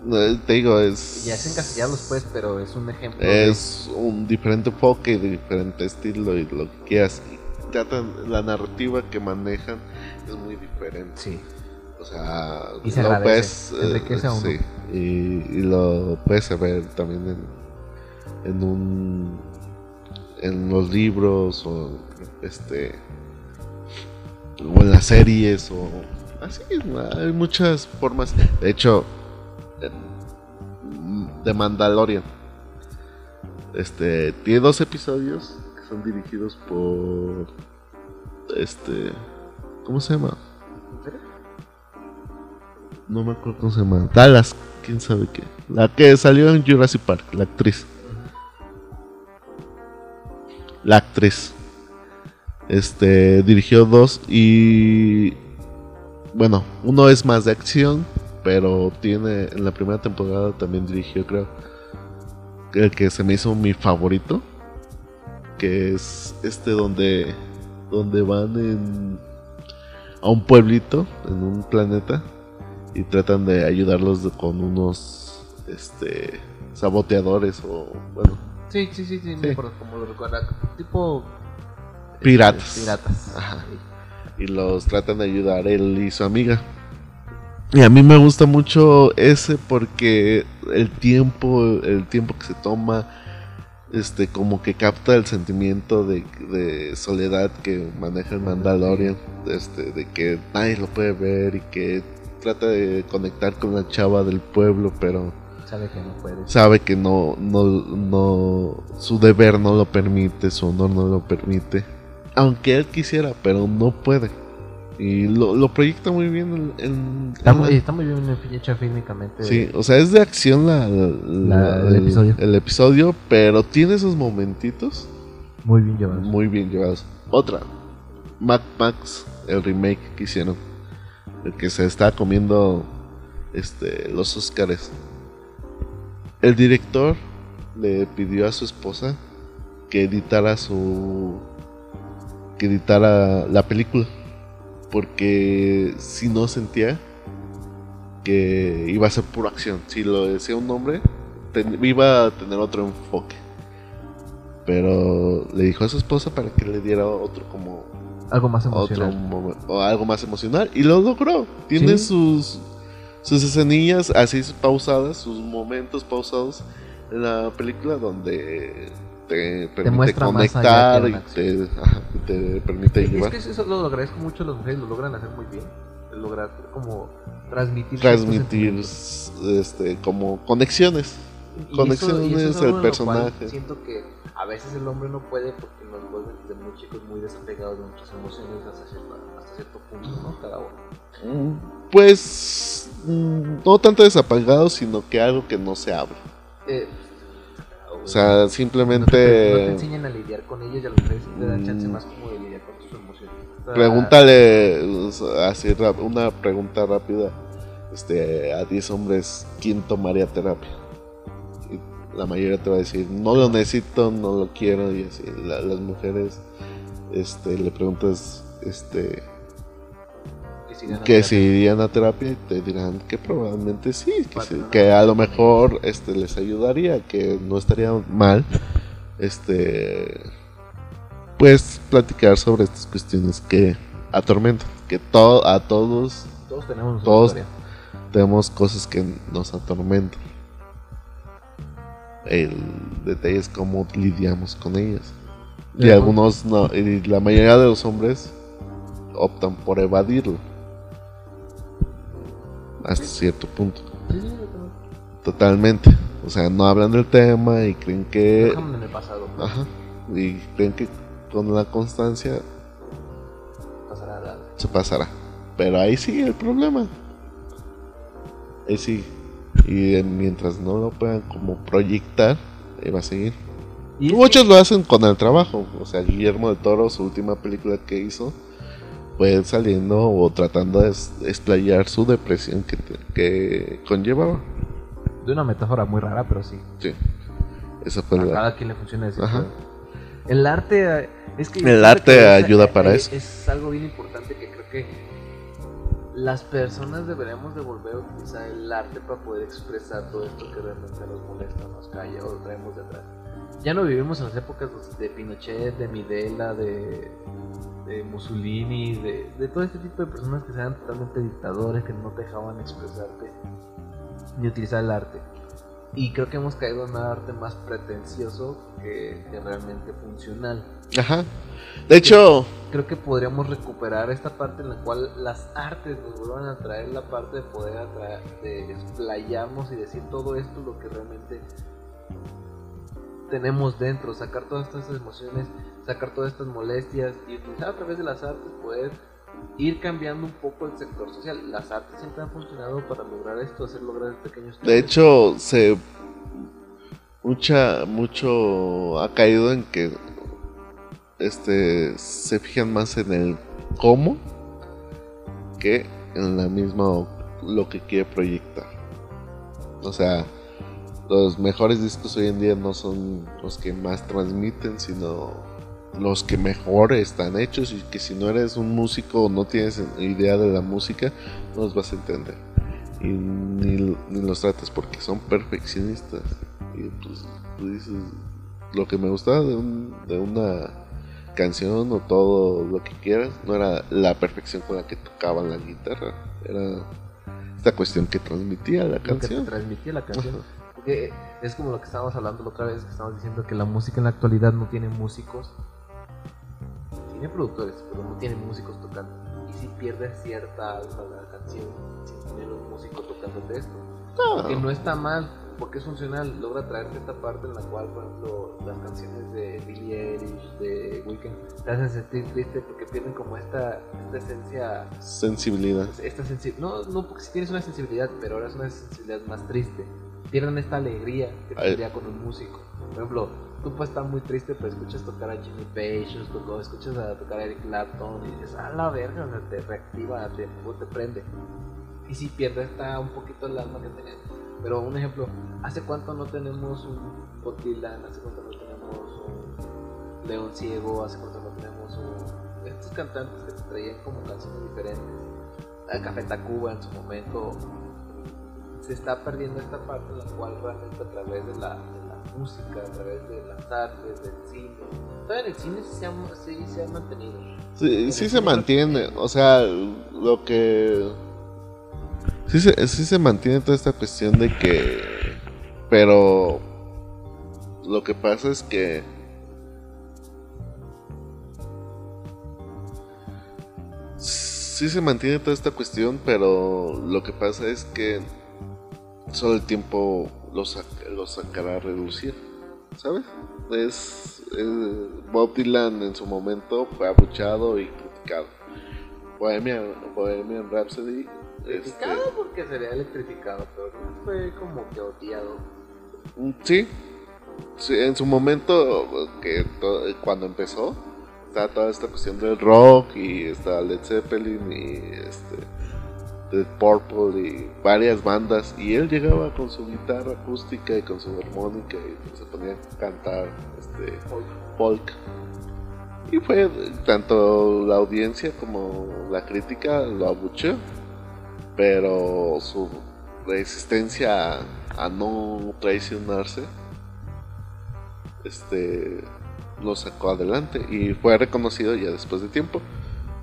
No, Te digo, es. Ya es encasillarlos pues, pero es un ejemplo. de- Es un diferente enfoque, de diferente estilo y lo que quieras. Y tratan, la narrativa que manejan es muy diferente. Sí. O sea, Y se lo puedes, uno. sí, y, y lo puedes ver también en, en un en los libros o este o en las series o así hay muchas formas de hecho de Mandalorian este tiene dos episodios que son dirigidos por este ¿cómo se llama? No me acuerdo cómo se llama. Dallas, quién sabe qué. La que salió en Jurassic Park, la actriz. La actriz. Este dirigió dos y. Bueno, uno es más de acción, pero tiene. En la primera temporada también dirigió, creo. El que se me hizo mi favorito. Que es este donde. Donde van en. A un pueblito, en un planeta y tratan de ayudarlos de- con unos este saboteadores o bueno Sí, sí, sí, sí, Sí. me acuerdo cómo lo recuerda. Tipo. este, Piratas. Piratas. Ajá. y los tratan de ayudar él y su amiga y a mí me gusta mucho ese porque el tiempo el tiempo que se toma este como que capta el sentimiento de, de soledad que maneja el Mandalorian este de que nadie lo puede ver y que trata de conectar con la chava del pueblo pero Sabe que no puede. sabe que no, no, no, su deber no lo permite, su honor no lo permite. Aunque él quisiera, pero no puede. Y lo, lo proyecta muy bien en... en- Está, en muy, la- está muy bien hecha fílmicamente. Sí, o sea, es de acción la, el episodio. el episodio, pero tiene esos momentitos Muy bien llevado. muy bien llevados. Otra, Mad Max, el remake que hicieron, el que se está comiendo este, los Oscars. El director le pidió a su esposa que editara su. que editara la película. Porque si no sentía que iba a ser pura acción. Si lo decía un hombre, ten- iba a tener otro enfoque. Pero le dijo a su esposa para que le diera otro como Algo más emocional. o algo más emocional y lo logró. Tiene Sí. sus sus escenillas así pausadas, sus momentos pausados en la película donde te permite muestra más allá conectar y te, te permite Es llevar, que eso lo agradezco mucho a las mujeres, lo logran hacer muy bien. Lograr como transmitir. transmitir este como conexiones. Y eso- conexiones, y eso es cual personaje. Siento que a veces el hombre no puede porque nos vuelven desde muy chicos muy desapegados de nuestras emociones hasta cierto, hasta cierto punto, ¿no? Cada uno. Pues mm, no tanto desapagado, sino que algo que no se habla. Eh, O sea, no te, no te simplemente enseñan a lidiar con ellas y a las mujeres te dan chance más como de lidiar con tus emociones. O sea, Pregúntale, sea, así una pregunta rápida este, a 10 hombres, ¿quién tomaría terapia? Y la mayoría te va a decir, no lo necesito, no lo quiero, y así. La- las mujeres este, le preguntas este, que si irían a terapia y te dirán que probablemente sí, que, sí, a lo mejor este, les ayudaría, que no estaría mal este pues platicar sobre estas cuestiones que atormentan, que to- a todos Todos tenemos Todos- tenemos cosas que nos atormentan. El detalle es cómo lidiamos con ellas. Y algunos no, y la mayoría de los hombres optan por evadirlo. Hasta cierto punto. Sí, sí. Totalmente. O sea, no hablan del tema y creen que... Déjame en el pasado. pues, Ajá. Y creen que con la constancia Pasará la- se pasará. Pero ahí sigue el problema. Ahí sigue. Y eh, mientras no lo puedan como proyectar, ahí va a seguir. Muchos lo hacen con el trabajo. O sea, Guillermo del Toro, su última película que hizo, fue saliendo o tratando de es- explayar su depresión que, te- que conllevaba. de una metáfora muy rara, pero sí. Sí. Esa fue A la. cada quien le funciona ese Ajá. El arte eh, es que El arte que es- ayuda eh, para eh, eso. Es algo bien importante que creo que las personas deberíamos de volver a utilizar el arte para poder expresar todo esto que realmente nos molesta, nos calla o traemos detrás. Ya no vivimos en las épocas de Pinochet, de Midela, de, de Mussolini, de, de todo este tipo de personas que eran totalmente dictadores, que no te dejaban expresarte ni utilizar el arte. Y creo que hemos caído en un arte más pretencioso que, que realmente funcional. Ajá. De hecho, Creo que podríamos recuperar esta parte en la cual las artes nos vuelvan a traer la parte de poder atraer, de explayarnos y decir todo esto lo que realmente tenemos dentro, sacar todas estas emociones, sacar todas estas molestias y utilizar a través de las artes poder ir cambiando un poco el sector social. Las artes siempre han funcionado para lograr esto, hacer lograr pequeños de hecho, se. Mucha, mucho ha caído en que este se fijan más en el cómo que en la misma lo que quiere proyectar. O sea, los mejores discos hoy en día no son los que más transmiten, sino los que mejor están hechos y que si no eres un músico o no tienes idea de la música, no los vas a entender. Y ni, ni los tratas porque son perfeccionistas. Y pues tú dices, lo que me gustaba de, un- de una canción o todo lo que quieras, no era la perfección con la que tocaban la guitarra, era esta cuestión que transmitía la lo que te canción. transmitía la canción. Porque es como lo que estábamos hablando la otra vez, que estábamos diciendo que la música en la actualidad no tiene músicos. Tiene productores, pero no tiene músicos tocando. Y si pierde cierta alma la canción sin tener un músico tocando esto. No, Que no está mal, porque es funcional. Logra traerte esta parte en la cual, por ejemplo, las canciones de Billie Eilish, de Weekend, te hacen sentir triste porque pierden como esta, esta esencia sensibilidad. esta sensi- no, no porque si tienes una sensibilidad, pero ahora es una sensibilidad más triste. Pierden esta alegría que Ay. tendría con un músico. Por ejemplo, tú puedes estar muy triste, pero escuchas tocar a Jimmy Page, escuchas a tocar a Eric Clapton y dices, a la verga, o sea, te reactiva, te, te prende. Y si pierdes esta un poquito el alma que tenías. Pero un ejemplo, ¿hace cuánto no tenemos un Bob Dylan? ¿Hace cuánto no tenemos un León Ciego? ¿Hace cuánto no tenemos un... Estos cantantes que te traían como canciones diferentes? a Café Tacuba en su momento se está perdiendo esta parte en la cual realmente a través de la, de la música, a través de las artes, del cine, todavía en el cine sí se ha, sí se ha mantenido. Sí, sí se mantiene, o sea, lo que... Sí se, sí se mantiene toda esta cuestión de que... Pero... Lo que pasa es que... Sí se mantiene toda esta cuestión, pero lo que pasa es que solo el tiempo lo, saca- lo sacará a reducir, ¿sabes? Es, es- Bob Dylan en su momento fue abuchado y criticado. Bohemian, Bohemian Rhapsody este, Criticado porque sería electrificado, pero fue como que odiado. mm, sí, sí, en su momento que cuando empezó estaba toda esta cuestión del rock y está Led Zeppelin y este Dead Purple y varias bandas y él llegaba con su guitarra acústica y con su armónica y se ponía a cantar este folk. Y fue tanto la audiencia como la crítica lo abucheó pero su resistencia a, a no traicionarse este lo sacó adelante y fue reconocido ya después de tiempo.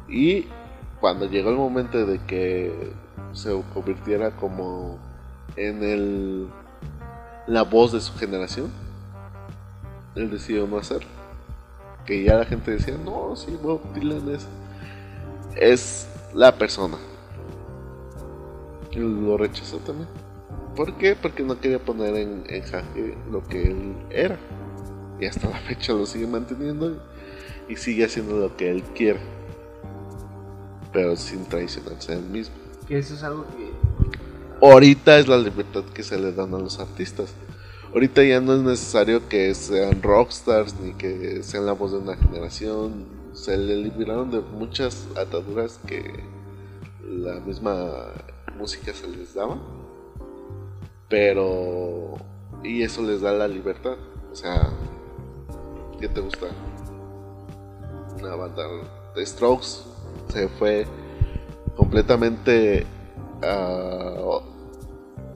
Y cuando llegó el momento de que se convirtiera como en el la voz de su generación él decidió no hacerlo que ya la gente decía no sí Bob Dylan es es la persona y lo rechazó también. ¿por qué? porque no quería poner en, en jaque lo que él era. Y hasta la fecha lo sigue manteniendo y, y sigue haciendo lo que él quiere pero sin traicionarse a él mismo Que eso es algo que ahorita es la libertad que se le dan a los artistas. ahorita ya no es necesario que sean rockstars ni que sean la voz de una generación. Se le liberaron de muchas ataduras que la misma música se les daba. Pero. Y eso les da la libertad. O sea, ¿qué te gusta? Una banda de Strokes se fue completamente a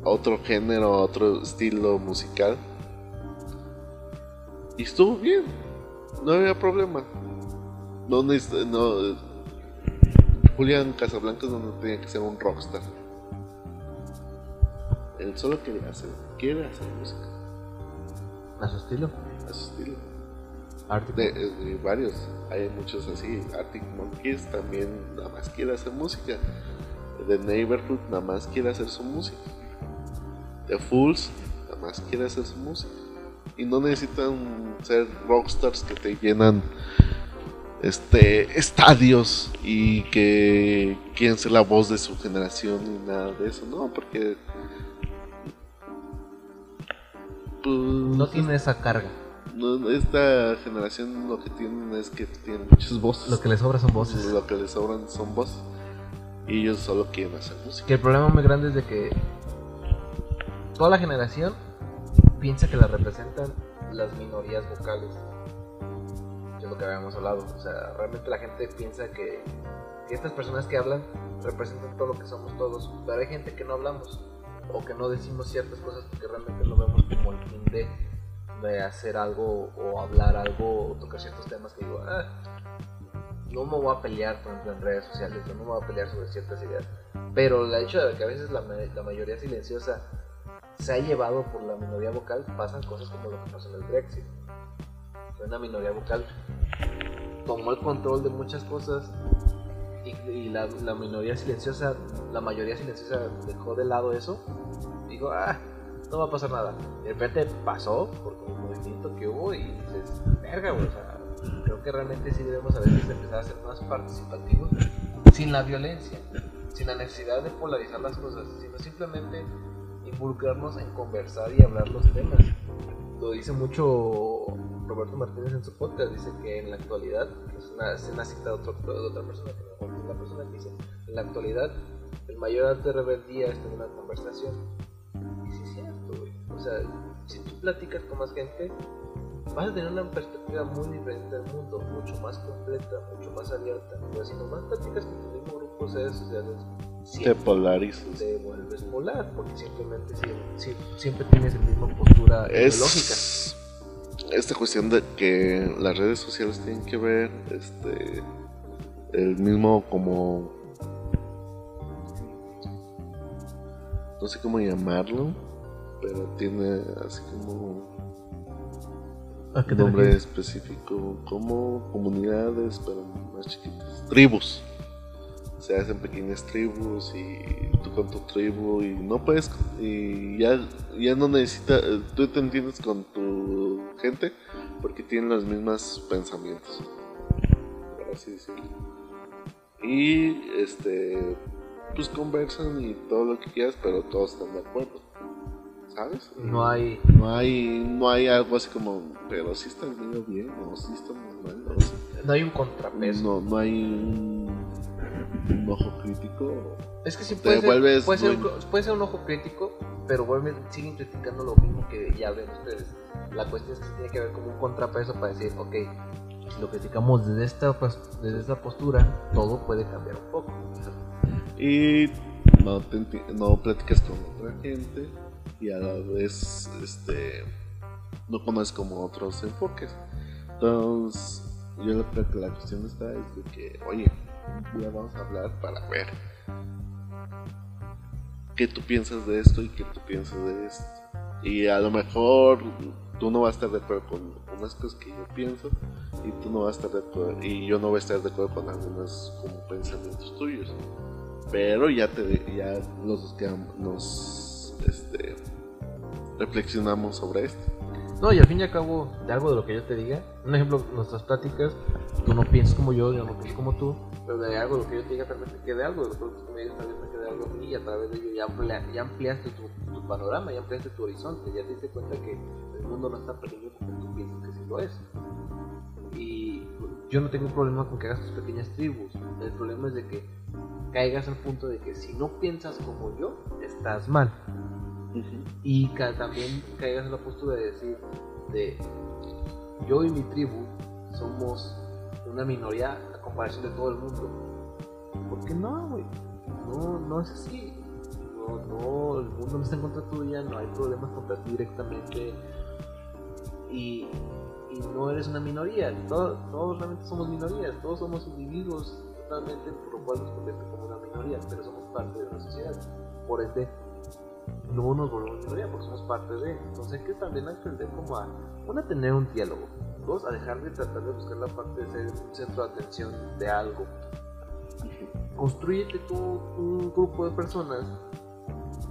otro género, a otro estilo musical. Y estuvo bien, no había problema. No, no, Julián Casablancas no tenía que ser un rockstar. Él solo quería hacer, quiere hacer música. A su estilo. A su estilo. De, varios, hay muchos así. Arctic Monkeys también nada más quiere hacer música. The Neighborhood nada más quiere hacer su música. The Fools nada más quiere hacer su música. Y no necesitan ser rockstars que te llenan este estadios y que quieren ser la voz de su generación y nada de eso, no, porque pues, no tiene esa carga. Esta generación lo que tienen es que tienen muchas voces. Lo que les sobra son voces. Lo que les sobran son voces. Y ellos solo quieren hacer música. Que el problema muy grande es de que toda la generación piensa que la representan las minorías vocales. es lo que habíamos hablado. O sea, realmente la gente piensa que, que estas personas que hablan representan todo lo que somos todos. Pero hay gente que no hablamos o que no decimos ciertas cosas porque realmente lo vemos como el fin de, de hacer algo o hablar algo o tocar ciertos temas que digo, ah, no me voy a pelear, por ejemplo, en redes sociales, no me voy a pelear sobre ciertas ideas. Pero el hecho de que a veces la, la mayoría silenciosa se ha llevado por la minoría vocal, pasan cosas como lo que pasó en el Brexit. Una minoría vocal tomó el control de muchas cosas y, la, minoría silenciosa, la mayoría silenciosa dejó de lado eso, dijo, ah, no va a pasar nada. De repente pasó por el movimiento que hubo y dices, verga, o sea, creo que realmente sí debemos a veces empezar a ser más participativos, sin la violencia, sin la necesidad de polarizar las cosas, sino simplemente involucrarnos en conversar y hablar los temas. Lo dice mucho Roberto Martínez en su podcast, dice que en la actualidad, es una, es una cita de, otro, de otra persona, que no la persona que dice, en la actualidad el mayor arte de rebeldía es tener una conversación. Sea, si tú platicas con más gente, vas a tener una perspectiva muy diferente del mundo, mucho más completa, mucho más abierta. Pero si nomás platicas con tu mismo grupo de redes sociales, te polarizas. Te vuelves polar, porque simplemente siempre, tienes la misma postura es Esta cuestión de que las redes sociales tienen que ver este el mismo como no sé cómo llamarlo, pero tiene así como un nombre específico, como comunidades, pero más chiquitas, tribus. Se hacen pequeñas tribus y tú con tu tribu y no puedes y ya ya no necesitas tú te entiendes con tu gente porque tienen los mismos pensamientos por así decirlo. Y este pues conversan y todo lo que quieras pero todos están de acuerdo ¿sabes? no hay no hay no hay algo así como pero si está medio bien o si está muy mal no hay un contrapeso no no hay un un ojo crítico. Es que sí puede, ser, puede, ser, puede, ser, un ojo crítico, pero vuelven, siguen criticando lo mismo que ya ven ustedes. La cuestión es que tiene que haber como un contrapeso para decir, ok, si lo criticamos desde esta, pues, desde esta postura, todo puede cambiar un poco. Y no, no platicas con otra gente y a la vez este, no conoces como otros enfoques. Entonces, yo creo que la cuestión está es de que, oye, ya vamos a hablar para ver qué tú piensas de esto y qué tú piensas de esto. Y a lo mejor tú no vas a estar de acuerdo con unas cosas que yo pienso y tú no vas a estar de acuerdo y yo no voy a estar de acuerdo con algunos pensamientos tuyos. Pero ya te ya los nos este, reflexionamos sobre esto. No, y al fin y al cabo, de algo de lo que yo te diga, un ejemplo, nuestras pláticas, tú no piensas como yo, yo no pienso como tú, pero de algo de lo que yo te diga tal vez te quede algo, de lo que tú me digas tal vez te quede algo y a través de ello ya, ampliaste tu, panorama, ya ampliaste tu horizonte, ya te diste cuenta que el mundo no es tan pequeño como tú piensas que sí lo es. Y yo no tengo problema con que hagas tus pequeñas tribus. El problema es de que caigas al punto de que si no piensas como yo, estás mal. Y también caigas en la postura de decir, de yo y mi tribu somos una minoría a comparación de todo el mundo. ¿Por qué no, güey? No, no es así. No, no, el mundo no está en contra tuya, no hay problemas contra ti directamente. Y, no eres una minoría. Todos, todos realmente somos minorías, todos somos individuos totalmente, por lo cual nos convierte como una minoría, pero somos parte de una sociedad. Por ende, no nos volvemos minoría porque somos parte de. Entonces hay que también aprender como a, una, tener un diálogo, dos, a dejar de tratar de buscar la parte de ser un centro de atención de algo. Construyete tú un grupo de personas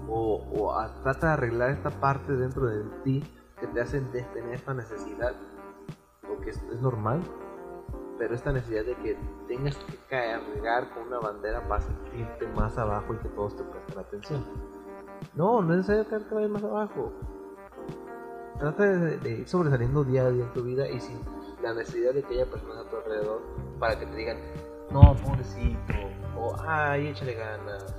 o, o trata de arreglar esta parte dentro de ti que te hacen tener esta necesidad, porque es, es normal, pero esta necesidad de que tengas que cargar con una bandera para sentirte más abajo y que todos te presten atención. No, no es necesario caer cada vez más abajo. Trata de, ir sobresaliendo día a día en tu vida y sin la necesidad de que haya personas a tu alrededor para que te digan, no, pobrecito, o ay, échale ganas,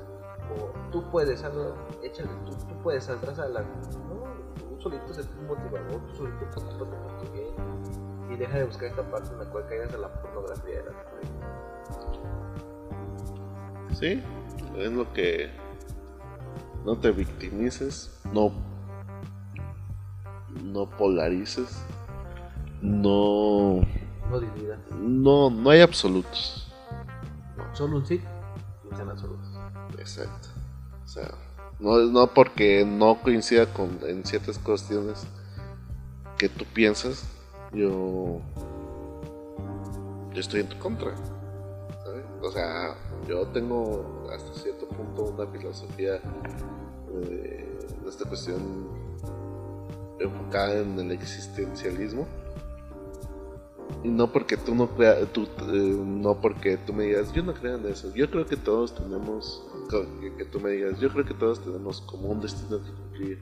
o tú puedes, algo, échale, tú, tú puedes, saldrás adelante. No, tú solito ser un motivador, tú solito por tu bien y deja de buscar esta parte en la cual caigas a la pornografía de la Sí, es lo que no te victimices, no, no polarices, no... No dividas. No, no hay absolutos. solo un sí y un absolutos. Exacto. O sea, no, no porque no coincida con en ciertas cuestiones que tú piensas, yo, yo estoy en tu contra. ¿sabes? O sea, yo tengo hasta cierto punto una filosofía de, esta cuestión enfocada en el existencialismo. Y no porque tú no creas tú eh, no porque tú me digas yo no creo en eso yo creo que todos tenemos que, tú me digas yo creo que todos tenemos como un destino de cumplir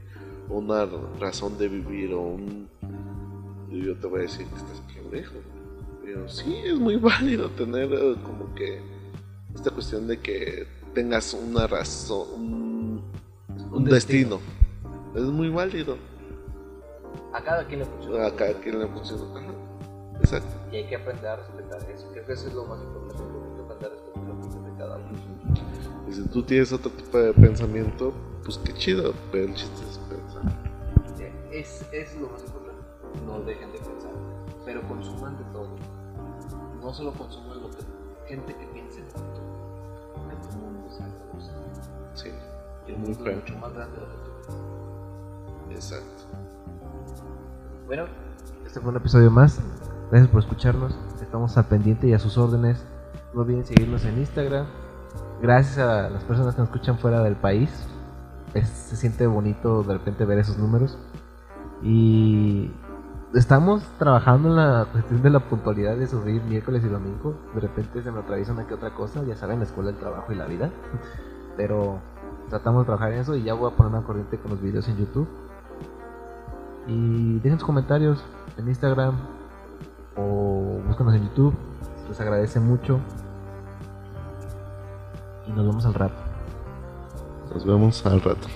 una razón de vivir o un yo te voy a decir que estás pendejo. Pero sí es muy válido tener eh, como que esta cuestión de que tengas una razón, un, destino. Es muy válido. A cada quien le funciona. A cada quien le funciona. Exacto. Y hay que aprender a respetar eso. Creo que eso es lo más importante. Hay que aprender a respetar la opinión de cada uno. Y si tú tienes otro tipo de pensamiento, pues qué chido. Pero el chiste es pensar. Es, es lo más importante. No dejen de pensar. Pero consuman de todo. No solo consuman lo que gente que Sí. Y el mundo es mucho más grande de lo que tú Exacto. Bueno, este fue un episodio más. Gracias por escucharnos. Estamos al pendiente y a sus órdenes. No olviden seguirnos en Instagram. Gracias a las personas que nos escuchan fuera del país. se siente bonito de repente ver esos números. Y estamos trabajando en la cuestión de la puntualidad de subir miércoles y domingo. De repente se me atraviesa una que otra cosa, ya saben, la escuela, el trabajo y la vida. Pero tratamos de trabajar en eso y ya voy a poner una corriente con los videos en YouTube. Y dejen sus comentarios en Instagram o búscanos en YouTube. Les agradece mucho. Y nos vemos al rato. Nos vemos al rato.